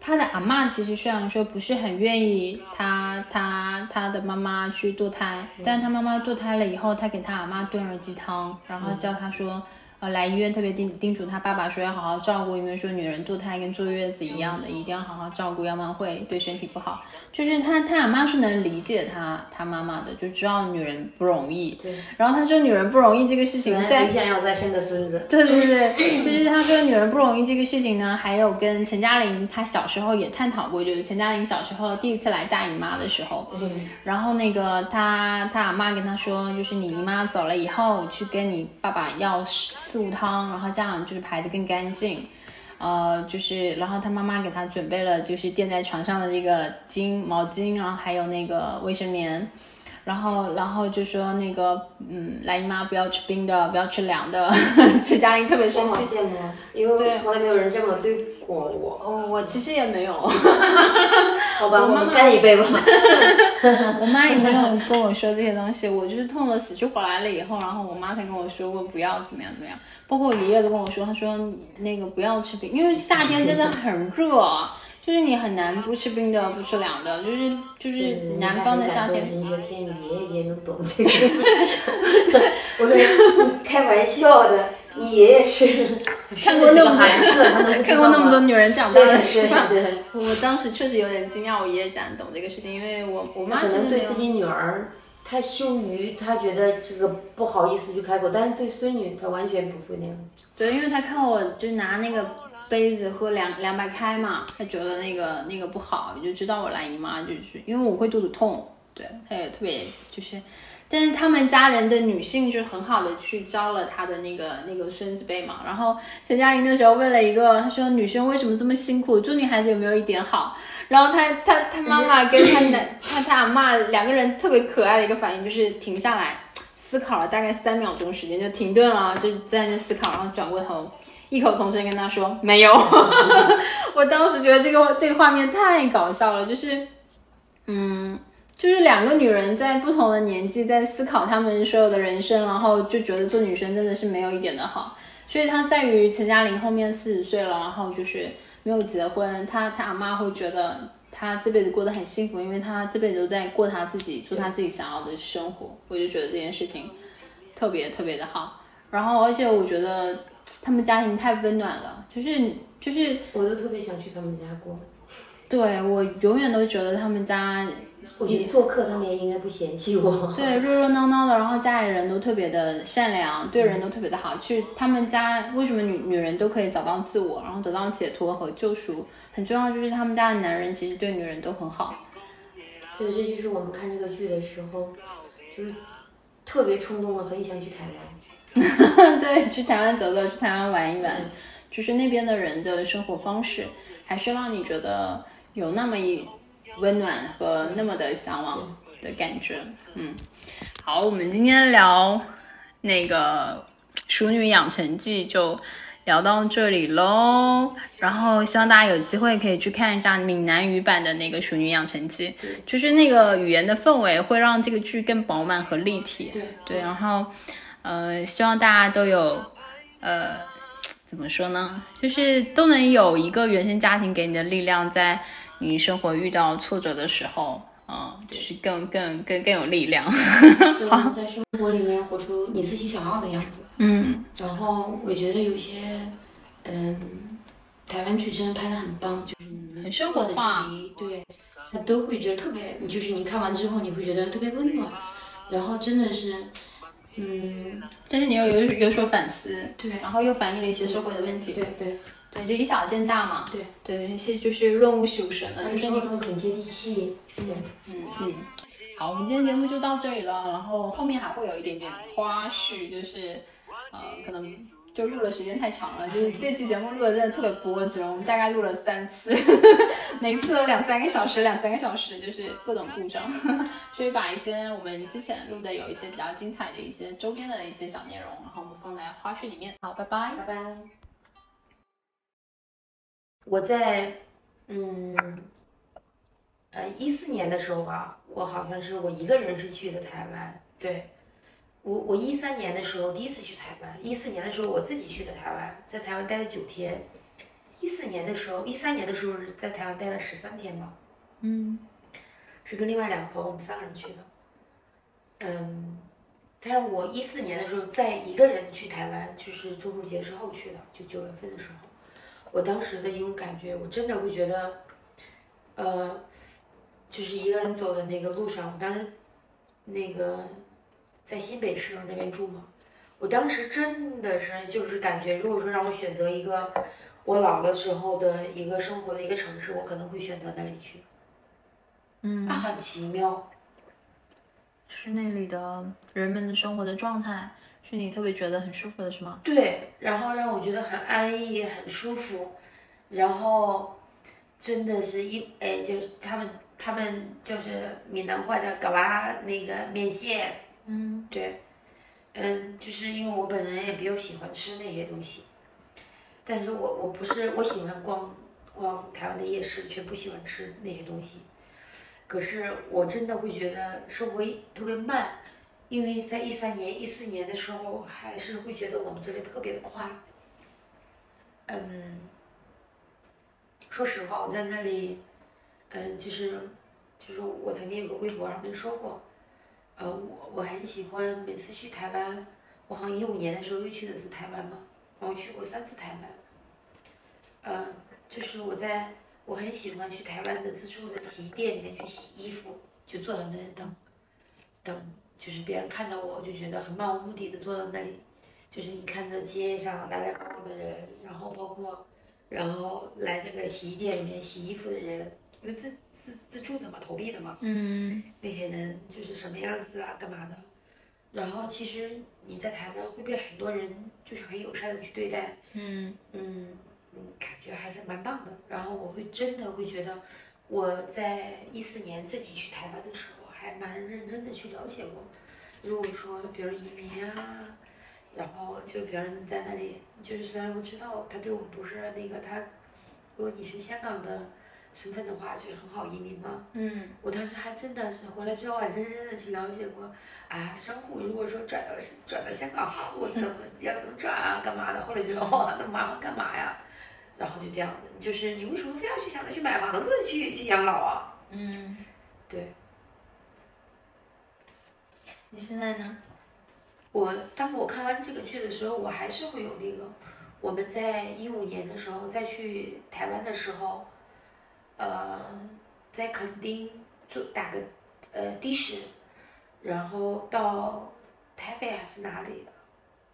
他的阿嬷其实虽然说不是很愿意他他他的妈妈去堕胎，但他妈妈堕胎了以后，他给他阿妈炖了鸡汤，然后叫他说。呃，来医院特别叮叮嘱他爸爸说要好好照顾，因为说女人堕胎跟坐月子一样的，一定要好好照顾，要不然会对身体不好。就是他他阿妈是能理解他他妈妈的，就知道女人不容易。对。然后他说女人不容易这个事情在很想要再生个孙子，对对对，就是他说女人不容易这个事情呢，还有跟陈嘉玲她小时候也探讨过，就是陈嘉玲小时候第一次来大姨妈的时候，嗯然后那个她她阿妈跟她说，就是你姨妈走了以后，去跟你爸爸要四物汤，然后这样就是排的更干净。呃，就是，然后他妈妈给他准备了，就是垫在床上的这个巾、毛巾，然后还有那个卫生棉，然后，然后就说那个，嗯，来姨妈不要吃冰的，不要吃凉的。陈嘉玲特别生气。羡慕啊，因为从来没有人这么对过我。哦，我其实也没有，好吧，我们干一杯吧。我妈也没有跟我说这些东西。我就是痛的死去活来了以后，然后我妈才跟我说过不要怎么样怎么样。包括我爷爷都跟我说，他说那个不要吃冰，因为夏天真的很热，就是你很难不吃冰的，不吃凉的，就是就是南方的夏天。你说天，你爷爷姐能懂这个。我说开玩笑的，你爷爷是看过那么多孩子，看？过那么多女人长大的是吧？对对，我当时确实有点惊讶，我爷爷竟然懂这个事情，因为我我妈可能对自。己女儿，他羞于，她觉得这个不好意思去开口，但是对孙女，她完全不会那样。对，因为他看我就拿那个杯子喝凉凉白开嘛，他觉得那个那个不好，就知道我来姨妈，就是因为我会肚子痛，对，他也特别就是，但是他们家人的女性就很好的去教了他的那个那个孙子辈嘛。然后陈嘉玲那时候问了一个，他说女生为什么这么辛苦，做女孩子有没有一点好？然后他他他妈妈跟他奶 他他阿妈两个人特别可爱的一个反应就是停下来。思考了大概三秒钟时间，就停顿了，就在那思考，然后转过头，异口同声跟他说没有。我当时觉得这个这个画面太搞笑了，就是，嗯，就是两个女人在不同的年纪在思考她们所有的人生，然后就觉得做女生真的是没有一点的好。所以她在于陈嘉玲后面四十岁了，然后就是没有结婚，她她阿妈会觉得她这辈子过得很幸福，因为她这辈子都在过她自己做她自己想要的生活。我就觉得这件事情特别特别的好。然后而且我觉得他们家庭太温暖了，就是就是我都特别想去他们家过。对我永远都觉得他们家我觉得做客他们也应该不嫌弃我。对热热闹闹的，然后家里人都特别的善良，对人都特别的好。去他们家为什么女女人都可以找到自我，然后得到解脱和救赎？很重要就是他们家的男人其实对女人都很好。所以这就是我们看这个剧的时候，就是特别冲动的，很想去台湾。对，去台湾走走，去台湾玩一玩，就是那边的人的生活方式，还是让你觉得有那么一温暖和那么的向往的感觉。嗯，好，我们今天聊那个《熟女养成记》就。聊到这里喽，然后希望大家有机会可以去看一下闽南语版的那个《熟女养成记》，就是那个语言的氛围会让这个剧更饱满和立体。对对，然后呃，希望大家都有呃，怎么说呢？就是都能有一个原生家庭给你的力量，在你生活遇到挫折的时候，嗯，就是更更更更有力量。好，在生活里面活出你自己想要的样子。嗯，然后我觉得有些，嗯，台湾剧真的拍的很棒，就是很生活化，对，他都会觉得特别，就是你看完之后你会觉得特别温暖，然后真的是，嗯，但是你又有有所反思，对，然后又反映了一些社会的问题，对对。对，就以小见大嘛，对。对，一些就是润物细无声的，就是你很接地气，嗯嗯嗯。好，我们今天节目就到这里了，然后后面还会有一点点花絮，就是。呃，可能就录了时间太长了，就是这期节目录的真的特别波折，我们大概录了三次，每次都两三个小时，两三个小时，就是各种故障，所以把一些我们之前录的有一些比较精彩的一些周边的一些小内容，然后我们放在花絮里面。好，拜拜，拜拜。我在嗯呃一四年的时候吧，我好像是我一个人是去的台湾，对。我我一三年的时候第一次去台湾，一四年的时候我自己去的台湾，在台湾待了九天。一四年的时候，一三年的时候在台湾待了十三天吧。嗯，是跟另外两个朋友，我们三个人去的。嗯，但是我一四年的时候在一个人去台湾，就是中秋节之后去的，就九月份的时候。我当时的一种感觉，我真的会觉得，呃，就是一个人走的那个路上，我当时那个。在新北市那边住吗？我当时真的是就是感觉，如果说让我选择一个我老了时候的一个生活的一个城市，我可能会选择那里去。嗯，很奇妙，是那里的人们的生活的状态，是你特别觉得很舒服的是吗？对，然后让我觉得很安逸、很舒服，然后真的是一哎，就是他们他们就是闽南话的嘎巴那个面线。嗯，对，嗯，就是因为我本人也比较喜欢吃那些东西，但是我我不是我喜欢逛逛台湾的夜市，却不喜欢吃那些东西。可是我真的会觉得生活特别慢，因为在一三年、一四年的时候，还是会觉得我们这里特别的快。嗯，说实话，我在那里，嗯，就是就是我曾经有个微博上面说过。呃，我我很喜欢每次去台湾，我好像一五年的时候又去的是台湾嘛，然后去过三次台湾。呃，就是我在我很喜欢去台湾的自助的洗衣店里面去洗衣服，就坐在那里等，等就是别人看到我就觉得很漫无目的的坐在那里，就是你看着街上来来往往的人，然后包括然后来这个洗衣店里面洗衣服的人。因为自自自助的嘛，投币的嘛，嗯，那些人就是什么样子啊，干嘛的？然后其实你在台湾会被很多人就是很友善的去对待，嗯嗯嗯，感觉还是蛮棒的。然后我会真的会觉得，我在一四年自己去台湾的时候，还蛮认真的去了解过。如果说比如移民啊，然后就别人在那里，就是虽然我知道他对我们不是那个他，如果你是香港的。身份的话就很好移民嘛。嗯，我当时还真的是回来之后还真真的去了解过，啊，商户如果说转到转到香港我怎么要怎么转啊，干嘛的？后来觉得哇，那麻烦干嘛呀？然后就这样，就是你为什么非要去想着去买房子去去养老啊？嗯，对。你现在呢？我当我看完这个剧的时候，我还是会有那个，我们在一五年的时候再去台湾的时候。呃，在垦丁做打个呃的士，然后到台北还是哪里的，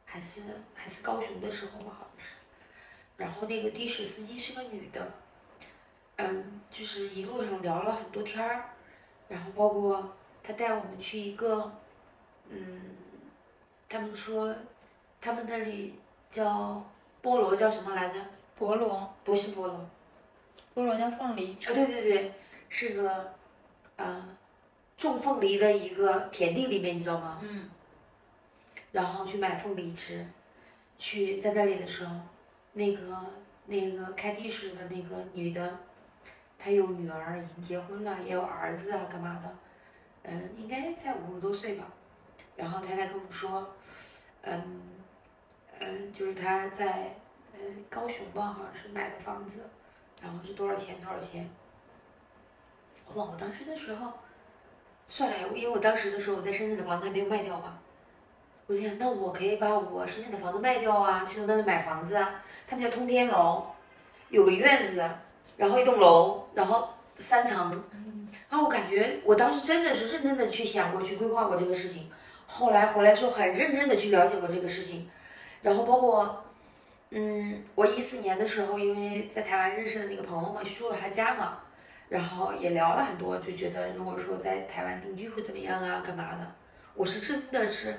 还是还是高雄的时候吧，好像是。然后那个的士司机是个女的，嗯，就是一路上聊了很多天儿，然后包括她带我们去一个，嗯，他们说他们那里叫菠萝叫什么来着？菠萝不是菠萝，菠萝叫凤梨，啊，对对对，是个，呃，种凤梨的一个田地里面，你知道吗？嗯，然后去买凤梨吃，去在那里的时候，那个那个开的士的那个女的，她有女儿已经结婚了，也有儿子啊，干嘛的，嗯，应该在五十多岁吧，然后她才跟我说，嗯，嗯，就是她在嗯高雄吧，好像是买的房子，然后是多少钱多少钱，哇，我当时的时候，算了，因为我当时的时候我在深圳的房子还没有卖掉吧。我想，那我可以把我深圳的房子卖掉啊，去到那里买房子啊。他们叫通天楼，有个院子，然后一栋楼，然后三层。然后我感觉，我当时真的是认真的去想过、去规划过这个事情。后来回来之后，很认真的去了解过这个事情。然后包括，嗯，我一四年的时候，因为在台湾认识的那个朋友嘛，去住了他家嘛，然后也聊了很多，就觉得如果说在台湾定居会怎么样啊，干嘛的。我是真的是。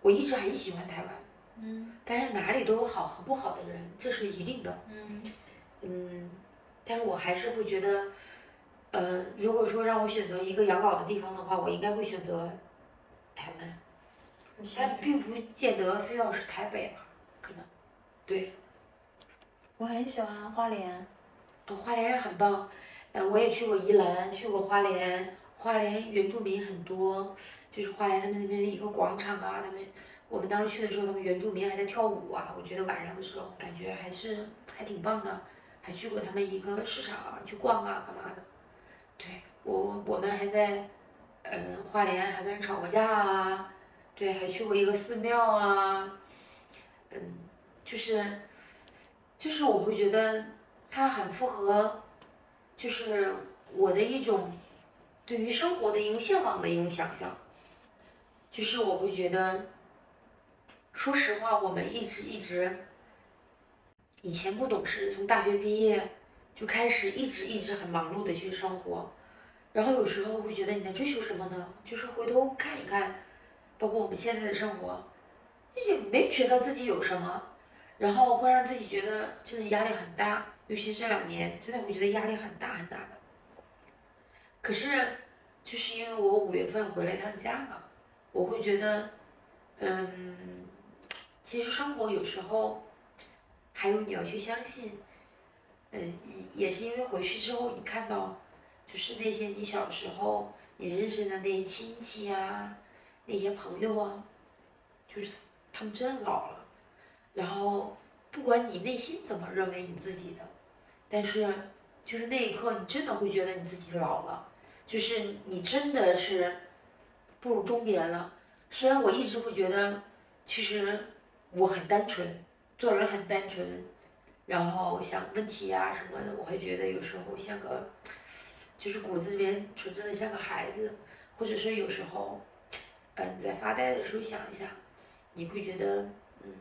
我一直很喜欢台湾，嗯但是哪里都有好和不好的人，这是一定的。嗯嗯，但是我还是会觉得，呃，如果说让我选择一个养老的地方的话，我应该会选择台湾。但并不见得非要是台北。对，我很喜欢花莲，呃，花莲也很棒。呃，我也去过宜兰，去过花莲，花莲原住民很多，就是花莲他们那边的一个广场啊，他们我们当时去的时候，他们原住民还在跳舞啊，我觉得晚上的时候感觉还是还挺棒的。还去过他们一个市场，去逛啊，干嘛的。对我我们还在，呃，花莲还跟人吵过架啊，对，还去过一个寺庙啊，嗯，就是，就是我会觉得它很符合，就是我的一种对于生活的一种向往的一种想象，就是我会觉得，说实话，我们一直一直，以前不懂事，从大学毕业就开始一直一直很忙碌的去生活，然后有时候会觉得你在追求什么呢？就是回头看一看，包括我们现在的生活，也没觉得自己有什么，然后会让自己觉得真的压力很大，尤其这两年，真的会觉得压力很大很大的。可是，就是因为我五月份回了一趟家嘛，我会觉得，嗯，其实生活有时候，还有你要去相信，嗯，也也是因为回去之后你看到，就是那些你小时候你认识的那些亲戚啊，那些朋友啊，就是他们真老了，然后不管你内心怎么认为你自己的，但是就是那一刻你真的会觉得你自己老了。就是你真的是步入中年了。虽然我一直会觉得，其实我很单纯，做人很单纯，然后想问题啊什么的，我会觉得有时候像个，就是骨子里面纯真的像个孩子，或者是有时候，嗯，在发呆的时候想一想，你会觉得，嗯，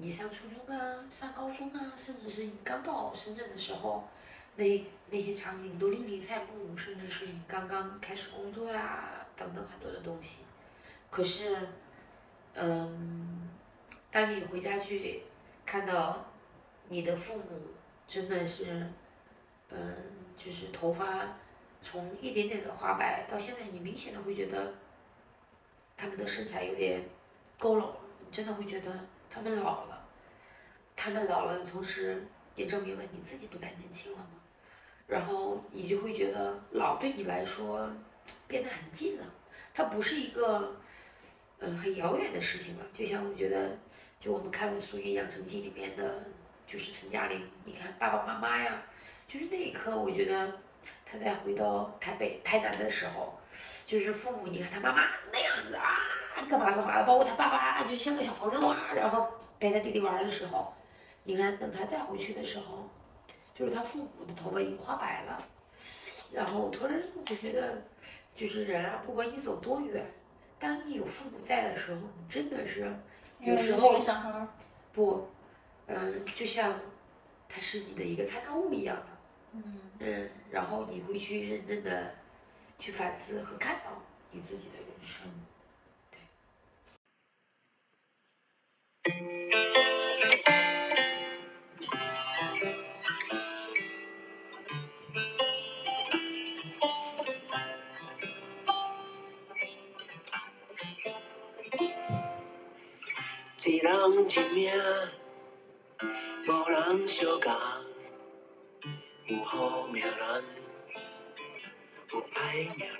你上初中啊，上高中啊，甚至是你刚到深圳的时候。那那些场景都历历在目，甚至是你刚刚开始工作呀，等等很多的东西。可是，嗯，当你回家去看到你的父母，真的是，嗯，就是头发从一点点的花白到现在，你明显的会觉得他们的身材有点佝偻，真的会觉得他们老了。他们老了的同时，也证明了你自己不再年轻了嘛。然后你就会觉得老对你来说变得很近了，它不是一个呃很遥远的事情了。就像我觉得，就我们看《俗语养成记》里面的，就是陈嘉玲，你看爸爸妈妈呀，就是那一刻，我觉得他在回到台北、台南的时候，就是父母，你看他妈妈那样子啊，干嘛干嘛的，包括他爸爸就像个小朋友啊，然后陪他弟弟玩的时候，你看等他再回去的时候。就是他父母的头发已经花白了，然后突然我就觉得，就是人啊，不管你走多远，当你有父母在的时候，你真的是有时候不，嗯，就像他是你的一个参照物一样的，嗯，嗯，然后你会去认真的去反思和看到你自己的人生。一人一命，无人相共。有好命人，有歹命人。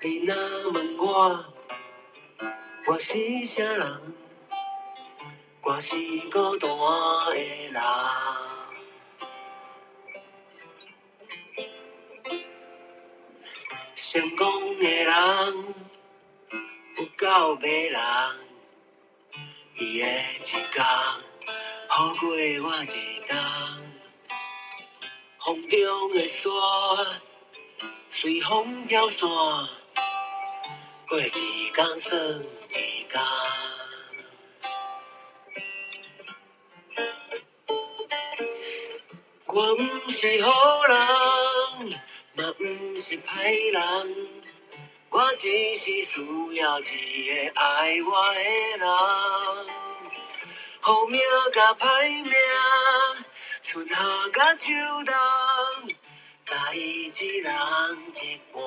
你若问我，我是啥人？我是孤单的人。成功的人，有够迷人。伊的一天，好过我一风中的沙，随风飘散，过一天算一天。我毋是好人，嘛毋是歹人。我只是需要一个爱我的人，好命甲歹命，春夏甲秋冬，甲伊一人一半。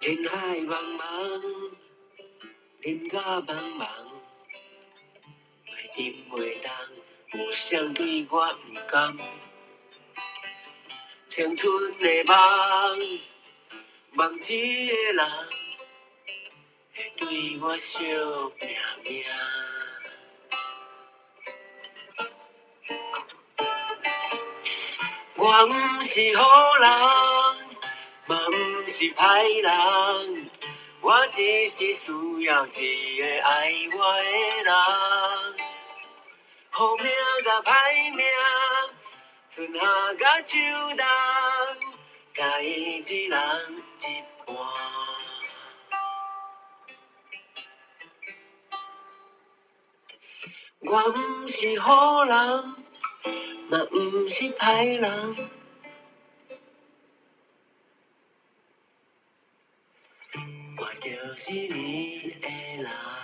人海茫茫，人甲茫茫，袂沉袂动，有谁对我毋甘？青春的梦，梦一个人对我惜命命。我毋是好人，嘛毋是歹人，我只是需要一个爱我的人，好命甲歹命。春夏甲秋冬，甲伊一人我不是好人，嘛不是歹人，我就是你的人。